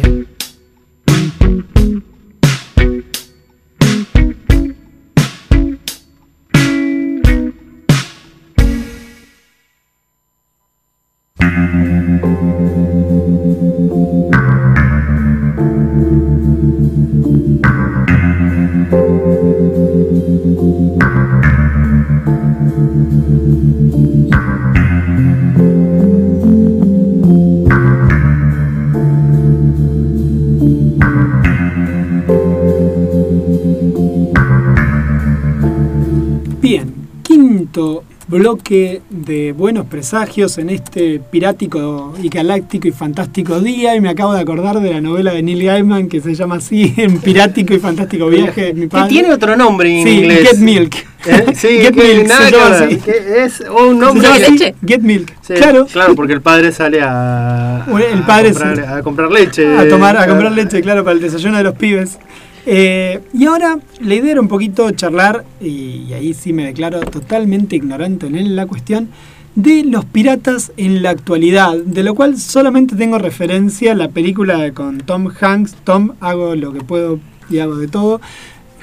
Presagios en este pirático y galáctico y fantástico día y me acabo de acordar de la novela de Neil Gaiman que se llama así, (laughs) en Pirático y Fantástico Viaje mi Que padre. tiene otro nombre en Sí, inglés. Get Milk. ¿Eh? (laughs) Sí, Get que Milk, nada se que llama ver, así. que es un nombre ¿De leche? Get Milk. Sí, claro. claro, porque el padre sale a, el a padre comprar, sí. a comprar leche. A tomar, a comprar leche, claro, para el desayuno de los pibes. Eh, y ahora la idea era un poquito charlar, y, y ahí sí me declaro totalmente ignorante en la cuestión, de los piratas en la actualidad, de lo cual solamente tengo referencia a la película con Tom Hanks, Tom, hago lo que puedo y hago de todo,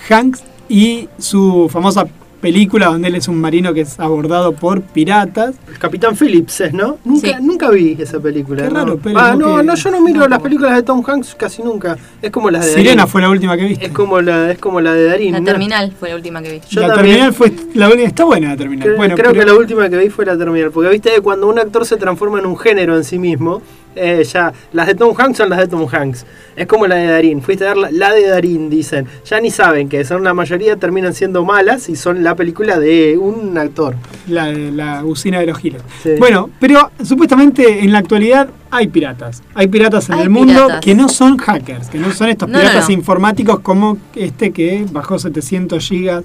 Hanks y su famosa película donde él es un marino que es abordado por piratas. El Capitán Phillips es, ¿no? Nunca, Sí. nunca vi esa película. Qué no. raro, pero Ah, no no, que- no, yo no miro no, las películas de Tom Hanks casi nunca. Es como las de Sirena Darín. fue la última que viste. Es como la, es como la de Darín. La ¿no? terminal fue la última que vi. Yo la también- terminal fue la única, está buena la terminal. Creo, bueno, creo pero- que la última que vi fue la terminal. Porque viste que cuando un actor se transforma en un género en sí mismo, eh, ya las de Tom Hanks son las de Tom Hanks. Es como la de Darín. Fuiste a ver la, la de Darín, dicen. Ya ni saben que son la mayoría terminan siendo malas y son la película de un actor. la, de la usina de los giles. Sí. Bueno, pero supuestamente en la actualidad hay piratas. Hay piratas en Hay el mundo piratas. que no son hackers, que no son estos No, no, piratas no. informáticos como este que bajó 700 gigas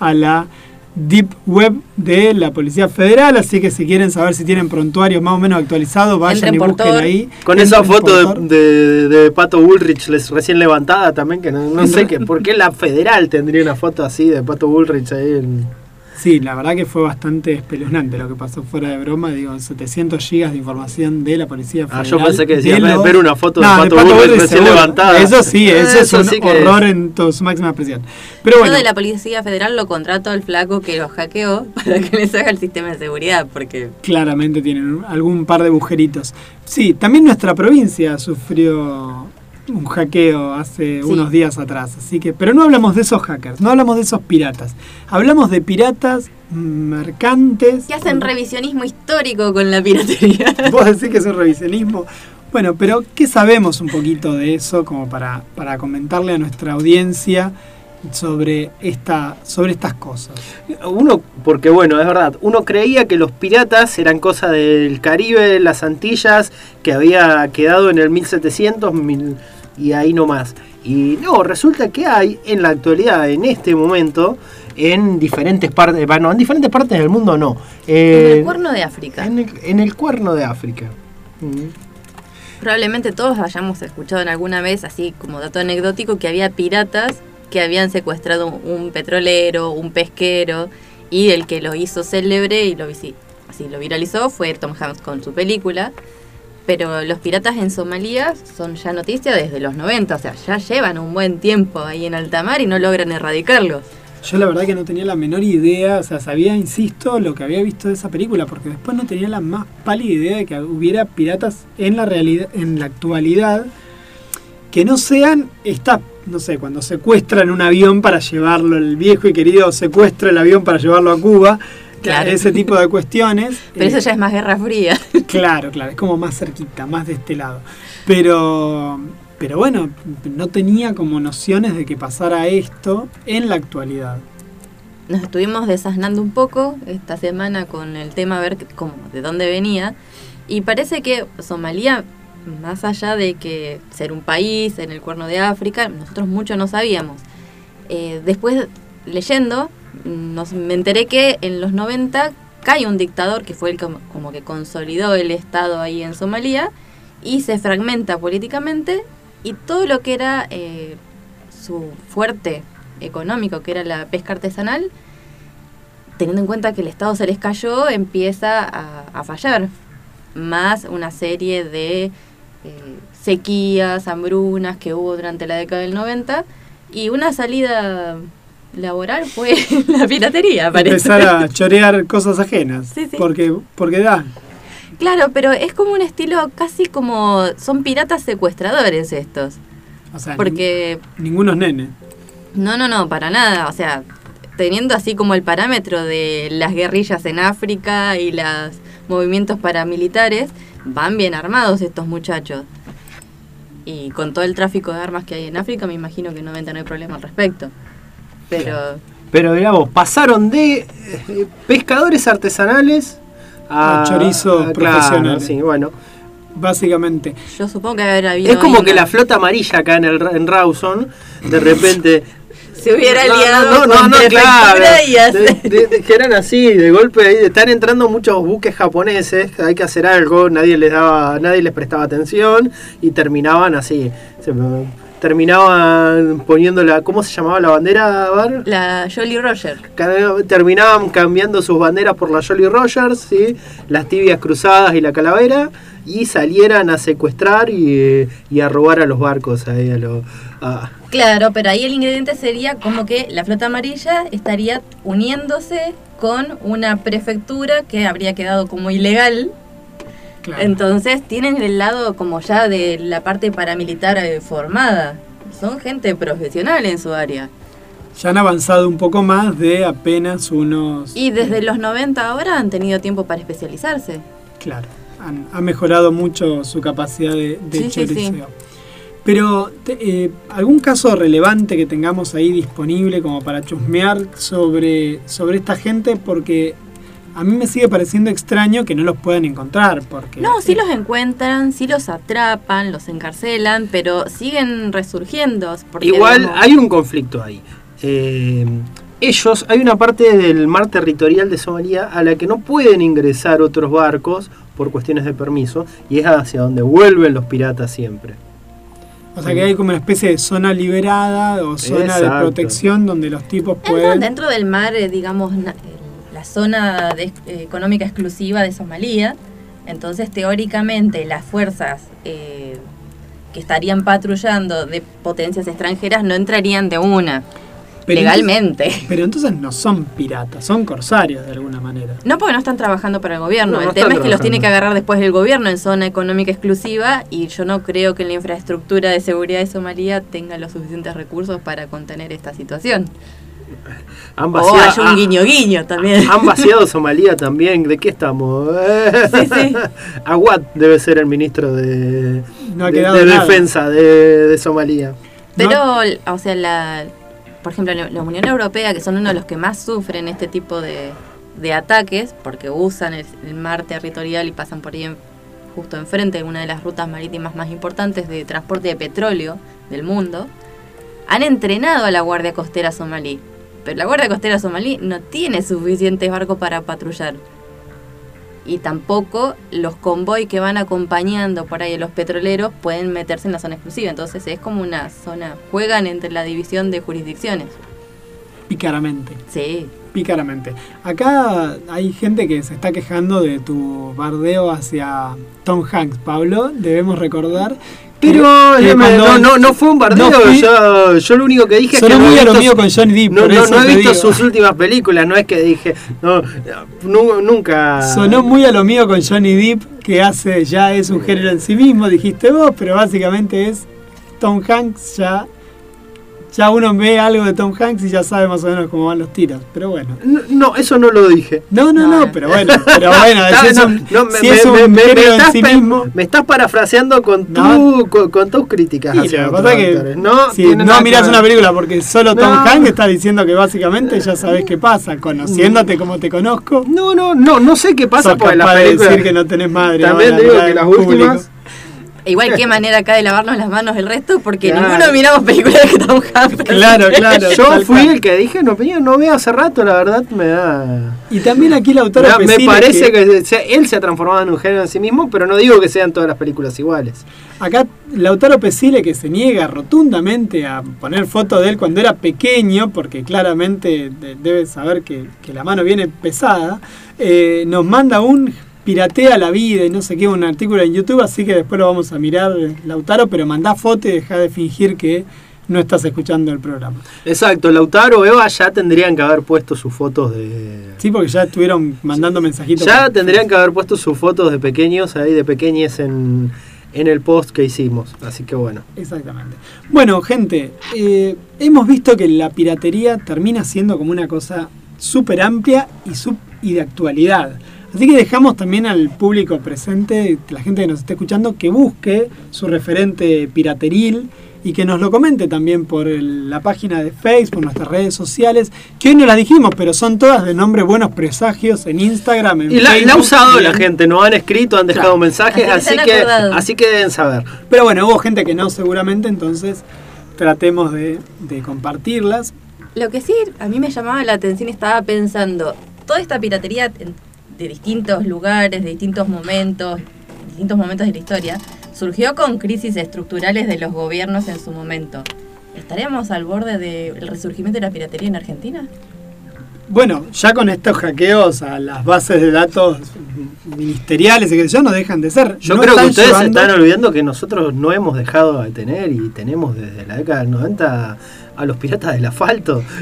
a la Deep Web de la Policía Federal. Así que si quieren saber si tienen prontuarios más o menos actualizados, vayan Entren y busquen Tor. ahí. Con Entren esa foto de, de- de Pato Bullrich les- recién levantada también, que no, no sé qué, por qué la federal tendría una foto así de Pato Bullrich ahí. en- Sí, la verdad que fue bastante espeluznante lo que pasó fuera de broma. Digo, 700 gigas de información de la Policía Ah, Federal. yo pensé que de decía los- ver una foto de No, Pato Bullrich recién levantada. Eso sí, (laughs) eso, Eso es un sí que horror es. en toda su máxima expresión. Pero bueno, Yo de la Policía Federal lo contrato al flaco que lo hackeó (laughs) para que les haga el sistema de seguridad, porque claramente tienen algún par de agujeritos. Sí, también nuestra provincia sufrió (laughs) un hackeo hace Sí. unos días atrás, así que, pero no hablamos de esos hackers, no hablamos de esos piratas, hablamos de piratas mercantes. que hacen revisionismo histórico con la piratería. (laughs) Vos decís que es un revisionismo. Bueno, pero ¿qué sabemos un poquito de eso como para, para comentarle a nuestra audiencia sobre, esta, sobre estas cosas? Uno, porque bueno, es verdad, uno creía que los piratas eran cosa del Caribe, las Antillas, que había quedado en el 1700 mil- y ahí nomás. Y no, resulta que hay en la actualidad, en este momento, en diferentes partes, bueno, en diferentes partes del mundo no. En Eh, el cuerno de África. en el, en el cuerno de África. Mm. Probablemente todos hayamos escuchado en alguna vez, así como dato anecdótico, que había piratas que habían secuestrado un petrolero, un pesquero, y el que lo hizo célebre y lo, así, lo viralizó fue Tom Hanks con su película. Pero los piratas en Somalia son ya noticia desde los 90, o sea, ya llevan un buen tiempo ahí en alta mar y no logran erradicarlos. Yo la verdad que no tenía la menor idea, o sea, sabía, insisto, lo que había visto de esa película, porque después no tenía la más pálida idea de que hubiera piratas en la realidad, en la actualidad, que no sean estas, no sé, cuando secuestran un avión para llevarlo, el viejo y querido secuestra el avión para llevarlo a Cuba, Claro. ese tipo de cuestiones. (laughs) Pero Eh, eso ya es más Guerra Fría. (laughs) Claro, claro, es como más cerquita, más de este lado. Pero, pero bueno, no tenía como nociones de que pasara esto en la actualidad. Nos estuvimos desasnando un poco esta semana con el tema a ver cómo, de dónde venía. Y parece que Somalia, más allá de que ser un país en el cuerno de África, nosotros mucho no sabíamos. Eh, después, leyendo, nos, me enteré que en los 90 cae un dictador que fue el como, como que consolidó el Estado ahí en Somalia y se fragmenta políticamente y todo lo que era eh, su fuerte económico, que era la pesca artesanal, teniendo en cuenta que el Estado se les cayó, empieza a, a fallar. Más una serie de eh, sequías, hambrunas que hubo durante la década del 90 y una salida laboral fue (laughs) la piratería, parece. Empezar a (laughs) chorear cosas ajenas. Sí, sí. Porque, porque da. Claro, pero es como un estilo casi como... Son piratas secuestradores estos. O sea, Porque... nin- ninguno es nene. No, no, no, para nada. O sea, teniendo así como el parámetro de las guerrillas en África y los movimientos paramilitares, van bien armados estos muchachos. Y con todo el tráfico de armas que hay en África, me imagino que no deben tener problema al respecto. Pero... Pero digamos, pasaron de eh, pescadores artesanales a, A chorizos a- profesionales. sí, bueno. Básicamente. Yo supongo que haber habido... Es como que una- la flota amarilla acá en, el, en Rawson, de repente... (laughs) Se hubiera No, aliado no, no, con no, prefectura claro. y hace- De- de- de- que eran así, de golpe ahí, están entrando muchos buques japoneses, hay que hacer algo, nadie les daba, nadie les prestaba atención y terminaban así. se- terminaban poniendo la, ¿cómo se llamaba la bandera, Bar? La Jolly Roger. Cada- terminaban cambiando sus banderas por la Jolly Rogers, ¿sí? las tibias cruzadas y la calavera, y salieran a secuestrar y, y a robar a los barcos. Ahí, a lo- a- Claro, pero ahí el ingrediente sería como que la flota amarilla estaría uniéndose con una prefectura que habría quedado como ilegal. Claro. Entonces tienen el lado como ya de la parte paramilitar eh, formada. Son gente profesional en su área. ya han avanzado un poco más de apenas unos. Y desde los 90 ahora han tenido tiempo para especializarse. Claro, han, ha mejorado mucho su capacidad de, de Sí, sí, sí. Pero, eh, ¿algún caso relevante que tengamos ahí disponible como para chusmear sobre, sobre esta gente? Porque a mí me sigue pareciendo extraño que no los puedan encontrar. Porque No, sí los encuentran, sí los atrapan, los encarcelan, pero siguen resurgiendo. porque, Igual digamos, hay un conflicto ahí. Eh, ellos, hay una parte del mar territorial de Somalia a la que no pueden ingresar otros barcos por cuestiones de permiso y es hacia donde vuelven los piratas siempre. O sea que hay como una especie de zona liberada o zona de protección donde los tipos pueden... dentro del mar, eh, digamos, eh, la zona de- eh, económica exclusiva de Somalia. Entonces, teóricamente, las fuerzas eh, que estarían patrullando de potencias extranjeras no entrarían de una, Pero legalmente. entonces- pero entonces no son piratas, son corsarios de alguna manera. No porque no están trabajando para el gobierno. No, no el tema es que los tiene que agarrar después el gobierno en zona económica exclusiva y yo no creo que la infraestructura de seguridad de Somalia tenga los suficientes recursos para contener esta situación. (laughs) Han O vaciado, haya un guiño guiño también. han (laughs) vaciado Somalia también. ¿De qué estamos? Sí, sí. (laughs) Aguad debe ser el ministro de, No defensa de, de Somalia. Pero, o sea, la, por ejemplo, la la Unión Europea, que son uno de los que más sufren este tipo de, de ataques, porque usan el, el mar territorial y pasan por ahí en- justo enfrente de una de las rutas marítimas más importantes de transporte de petróleo del mundo, han entrenado a la Guardia Costera somalí. Pero la Guardia Costera somalí no tiene suficientes barcos para patrullar. Y tampoco los convoy que van acompañando por ahí a los petroleros pueden meterse en la zona exclusiva. Entonces es como una zona, juegan entre la división de jurisdicciones. Pícaramente, Sí. pícaramente. Acá hay gente que se está quejando de tu bardeo hacia Tom Hanks, Pablo, debemos recordar. Pero eh, me- cuando- no, no, no fue un bardeo. No fui- yo, yo lo único que dije es que Sonó no he muy a lo visto con Johnny Depp, No, no, no he visto digo. sus últimas películas, no es que dije. No, nu- nunca. Sonó muy a lo mío con Johnny Depp, que hace, ya es un género en sí mismo, dijiste vos, pero básicamente es Tom Hanks, ya, ya uno ve algo de Tom Hanks y ya sabe más o menos cómo van los tiros, pero bueno. No, no, eso no lo dije. No, no, no, No. pero bueno, (laughs) pero bueno, si es un, me- en estás sí mismo... Me estás parafraseando con, tu, No. con, con tus críticas Sí, hacia lo que otros pasa es que actores. No, si no ver. una película porque solo Tom No. Hanks está diciendo que básicamente ya sabes qué pasa, conociéndote como te conozco, No, no, no, no sé qué pasa capaz de películas. decir que no tenés madre. También digo que las público. últimas. E igual, (laughs) qué manera acá de lavarnos las manos el resto, porque Claro. ninguno miramos películas de Tom Hanks. Claro, claro. Yo fui el que dije, no, no veo hace rato, la verdad me da... Y también aquí Lautaro Me, da- me parece que, se- él se ha transformado en un género en sí mismo, pero no digo que sean todas las películas iguales. Acá Lautaro Pesile que se niega rotundamente a poner foto de él cuando era pequeño, porque claramente de- debe saber que, que la mano viene pesada, eh, nos manda un piratea la vida y no sé qué, un artículo en YouTube, así que después lo vamos a mirar, Lautaro, pero mandá foto y deja de fingir que no estás escuchando el programa. Exacto, Lautaro, Eva ya tendrían que haber puesto sus fotos de... Sí, porque ya estuvieron mandando mensajitos. Ya tendrían que haber puesto sus fotos de pequeños ahí, de pequeñes en, en el post que hicimos. Así que bueno. Exactamente. Bueno, gente, eh, hemos visto que la piratería termina siendo como una cosa súper amplia y, sub- y de actualidad. Así que dejamos también al público presente, la gente que nos esté escuchando, que busque su referente pirateril y que nos lo comente también por el- la página de Facebook, por nuestras redes sociales, que hoy no las dijimos, pero son todas de nombre Buenos Presagios en Instagram, en Y la, la ha usado la en- gente, no han escrito, han dejado Claro. mensajes, Así que acordado. así que deben saber. Pero bueno, hubo gente que no seguramente, entonces tratemos de, de compartirlas. Lo que sí a mí me llamaba la atención, estaba pensando, toda esta piratería de distintos lugares, de distintos momentos, distintos momentos de la historia, surgió con crisis estructurales de los gobiernos en su momento. ¿Estaremos al borde del resurgimiento de la piratería en Argentina? Bueno, ya con estos hackeos a las bases de datos ministeriales y que yo no dejan de ser. Yo No creo que ustedes se llevando- están olvidando que nosotros no hemos dejado de tener y tenemos desde la década del 90 a los piratas del asfalto. (laughs)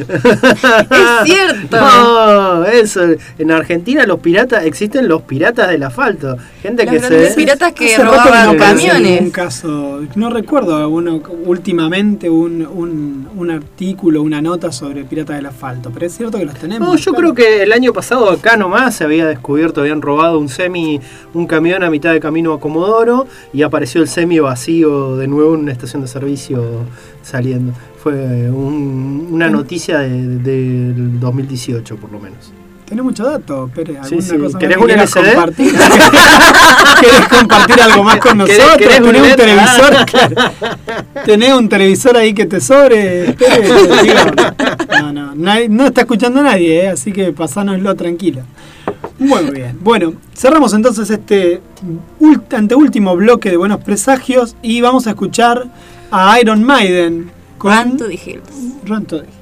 Es cierto. No, eso. En Argentina los piratas, existen los piratas del asfalto. Gente Los que se... piratas que Hace robaban camiones. Un caso, no recuerdo alguno últimamente un, un, un artículo, una nota sobre piratas del asfalto, pero es cierto que los tenemos. No, yo claro. creo que el año pasado acá nomás se había descubierto, habían robado un semi, un camión a mitad de camino a Comodoro y apareció el semi vacío de nuevo en una estación de servicio saliendo. Fue un- una noticia de- del 2018 por lo menos. Tenés mucho dato, Pere. Sí, ¿Alguna sí. cosa más ¿Querés un LCD? compartir? (laughs) ¿Querés compartir algo más con ¿Querés- nosotros? querés un ¿Tenés un televisor? Ah. Claro. ¿Tenés un televisor ahí que te sobre? (laughs) No, no, no está escuchando nadie, ¿eh? así que pasánoslo tranquilo. Muy bien. Bueno, cerramos entonces este anteúltimo bloque de Buenos Presagios y vamos a escuchar a Iron Maiden con Run to the Hills. Run to the Hills.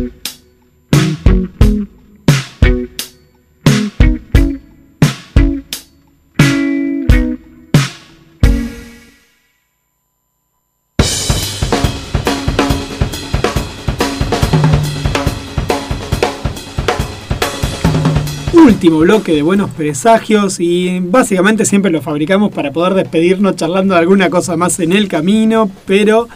Último bloque de buenos presagios y básicamente siempre lo fabricamos para poder despedirnos charlando de alguna cosa más en el camino, pero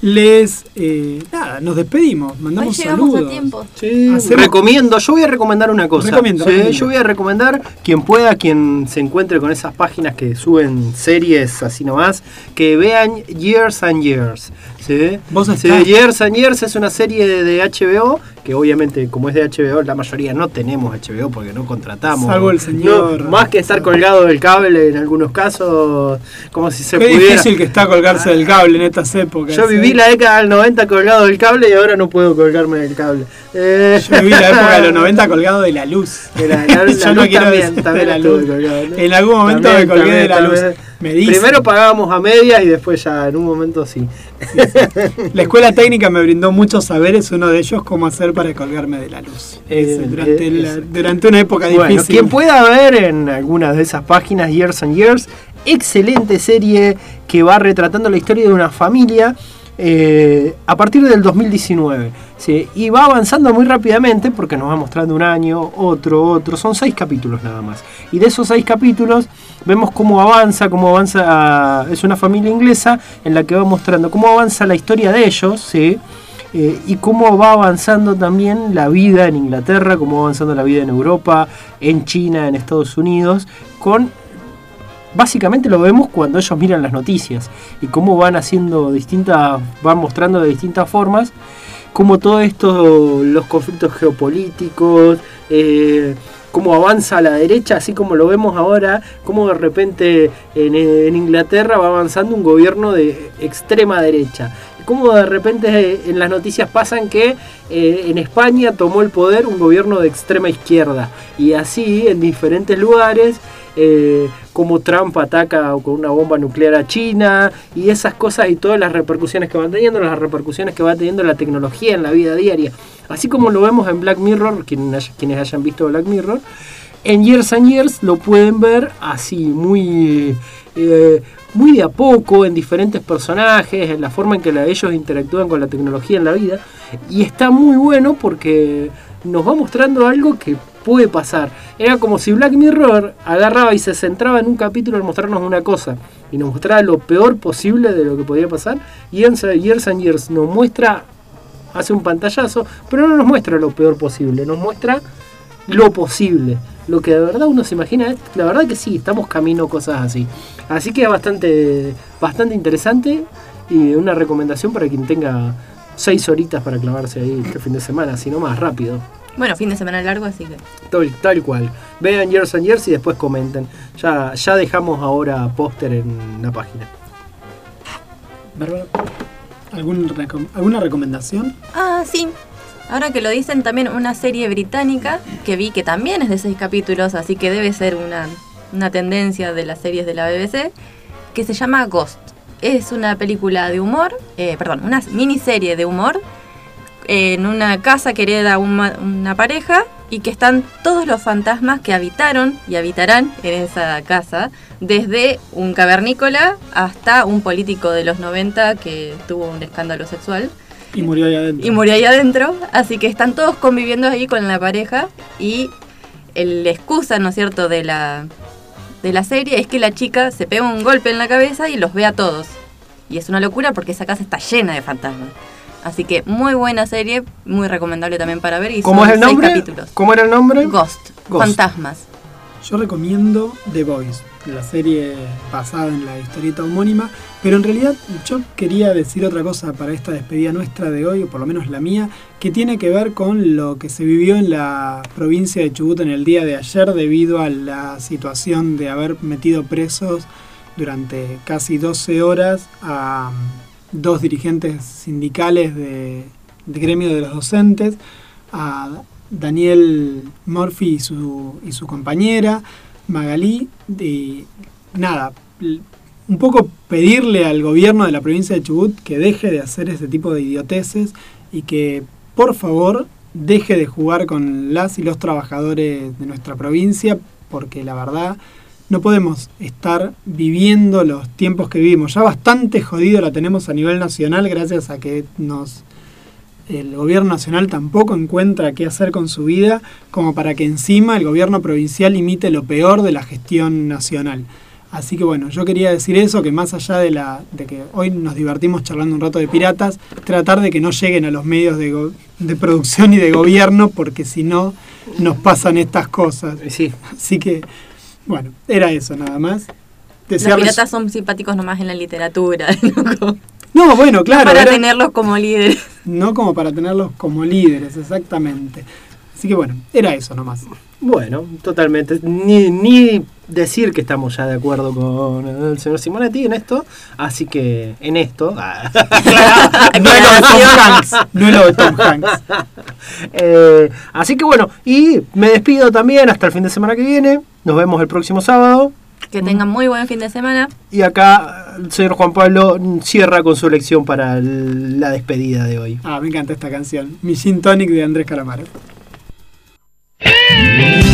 les eh, nada, nos despedimos, mandamos Hoy llegamos saludos. a tiempo. Sí, Hacemos- recomiendo, yo voy a recomendar una cosa. Sí, recomienda. Yo voy a recomendar, quien pueda, quien se encuentre con esas páginas que suben series así nomás, que vean Years and Years. ¿Sí? Vos Sí, and Years es una serie de, de HBO, que obviamente como es de HBO, la mayoría no tenemos HBO porque no contratamos. Salvo el señor- No, más que estar colgado del cable en algunos casos, como si se Qué pudiera. difícil que está colgarse del cable en estas épocas. Yo viví ¿eh? la década del 90 colgado del cable y ahora no puedo colgarme del cable. Eh, Yo viví la época de los 90 colgado de la luz. (laughs) De la- la- la Yo no luz quiero también, decir también de la luz. colgado, ¿no? En algún momento También, me colgué de la luz. Me. Primero pagábamos a medias y después ya en un momento sí. (laughs) La escuela técnica me brindó muchos saberes, uno de ellos cómo hacer para colgarme de la luz. Durante, la- ese. durante una época Bueno, difícil. quien pueda ver en alguna de esas páginas Years and Years, excelente serie que va retratando la historia de una familia eh, a partir del 2019. ¿sí? Y va avanzando muy rápidamente porque nos va mostrando un año, otro, otro. Son seis capítulos nada más. Y de esos seis capítulos vemos cómo avanza, cómo avanza. Es una familia inglesa en la que va mostrando cómo avanza la historia de ellos. Eh, y cómo va avanzando también la vida en Inglaterra, cómo va avanzando la vida en Europa, en China, en Estados Unidos, con básicamente lo vemos cuando ellos miran las noticias y cómo van haciendo distintas, van mostrando de distintas formas cómo todo esto, los conflictos geopolíticos, eh, cómo avanza la derecha, así como lo vemos ahora, cómo de repente en, Inglaterra va avanzando un gobierno de extrema derecha. Cómo de repente en las noticias pasan que eh, en España tomó el poder un gobierno de extrema izquierda. Y así en diferentes lugares eh, como Trump ataca con una bomba nuclear a China y esas cosas y todas las repercusiones que van teniendo, las repercusiones que va teniendo la tecnología en la vida diaria. Así como lo vemos en Black Mirror, quienes hayan visto Black Mirror, en Years and Years lo pueden ver así, muy, eh, muy de a poco, en diferentes personajes, en la forma en que ellos interactúan con la tecnología en la vida. Y está muy bueno porque nos va mostrando algo que puede pasar. Era como si Black Mirror agarraba y se centraba en un capítulo en mostrarnos una cosa y nos mostraba lo peor posible de lo que podía pasar. Y en Years and Years nos muestra, hace un pantallazo, pero no nos muestra lo peor posible, nos muestra lo posible. Lo que de verdad uno se imagina, la verdad que sí, estamos camino cosas así. Así que es bastante, bastante interesante y una recomendación para quien tenga seis horitas para clavarse ahí este fin de semana, sino más rápido. Bueno, fin de semana largo, así que. Tal, tal cual. Vean Years and Years y después comenten. Ya, ya dejamos ahora póster en la página. Bárbara, ¿algún recom- ¿Alguna recomendación? Ah, sí. Ahora que lo dicen, también una serie británica que vi que también es de seis capítulos, así que debe ser una, una tendencia de las series de la BBC, que se llama Ghost. Es una película de humor, eh, perdón, una miniserie de humor en una casa que hereda una, una pareja y que están todos los fantasmas que habitaron y habitarán en esa casa, desde un cavernícola hasta un político de los 90 que tuvo un escándalo sexual Y murió ahí adentro. y murió ahí adentro. Así que están todos conviviendo ahí con la pareja y el excusa, ¿no es cierto?, de la, de la serie es que la chica se pega un golpe en la cabeza y los ve a todos. Y es una locura porque esa casa está llena de fantasmas. Así que muy buena serie, muy recomendable también para ver. Y ¿Cómo son es el seis nombre? capítulos. ¿Cómo era el nombre? Ghost, Ghost. fantasmas. Yo recomiendo The Voice, la serie basada en la historieta homónima, pero en realidad yo quería decir otra cosa para esta despedida nuestra de hoy, o por lo menos la mía, que tiene que ver con lo que se vivió en la provincia de Chubut en el día de ayer debido a la situación de haber metido presos durante casi 12 horas a dos dirigentes sindicales de, gremio de los docentes, a Daniel Murphy y su, y su compañera, Magalí, y nada, un poco pedirle al gobierno de la provincia de Chubut que deje de hacer ese tipo de idioteces y que por favor deje de jugar con las y los trabajadores de nuestra provincia porque la verdad no podemos estar viviendo los tiempos que vivimos. Ya bastante jodido la tenemos a nivel nacional gracias a que nos el gobierno nacional tampoco encuentra qué hacer con su vida como para que encima el gobierno provincial imite lo peor de la gestión nacional. Así que bueno, yo quería decir eso, que más allá de, la, de que hoy nos divertimos charlando un rato de piratas, tratar de que no lleguen a los medios de, de producción y de gobierno, porque si no nos pasan estas cosas. Sí. Así que, bueno, era eso nada más. Los piratas son simpáticos nomás en la literatura, (laughs) ¿no? No, bueno, claro. para era- tenerlos como líderes. no como para tenerlos como líderes, exactamente. Así que bueno, era eso nomás. Bueno, totalmente. Ni, ni decir que estamos ya de acuerdo con el señor Simonetti en esto. Así que en esto. ah, (laughs) No es lo de Tom (laughs) Hanks. No es lo de Tom Hanks. eh, así que bueno, y me despido también hasta el fin de semana que viene. Nos vemos el próximo sábado. Que tengan muy buen fin de semana. Y acá el señor Juan Pablo cierra con su lección para la despedida de hoy. Ah, me encanta esta canción. Mi Gin Tonic de Andrés Calamaro. Para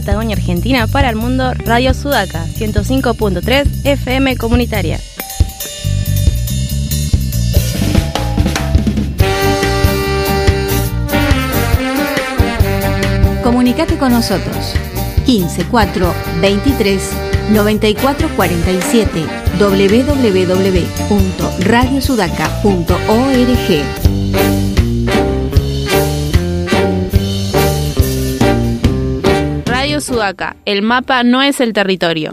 Patagonia, Argentina, para el mundo, Radio Sudaca, 105.3 FM Comunitaria. Comunicate con nosotros. 15 4 23 94 47 www.radiosudaca.org Sudaca, el mapa no es el territorio.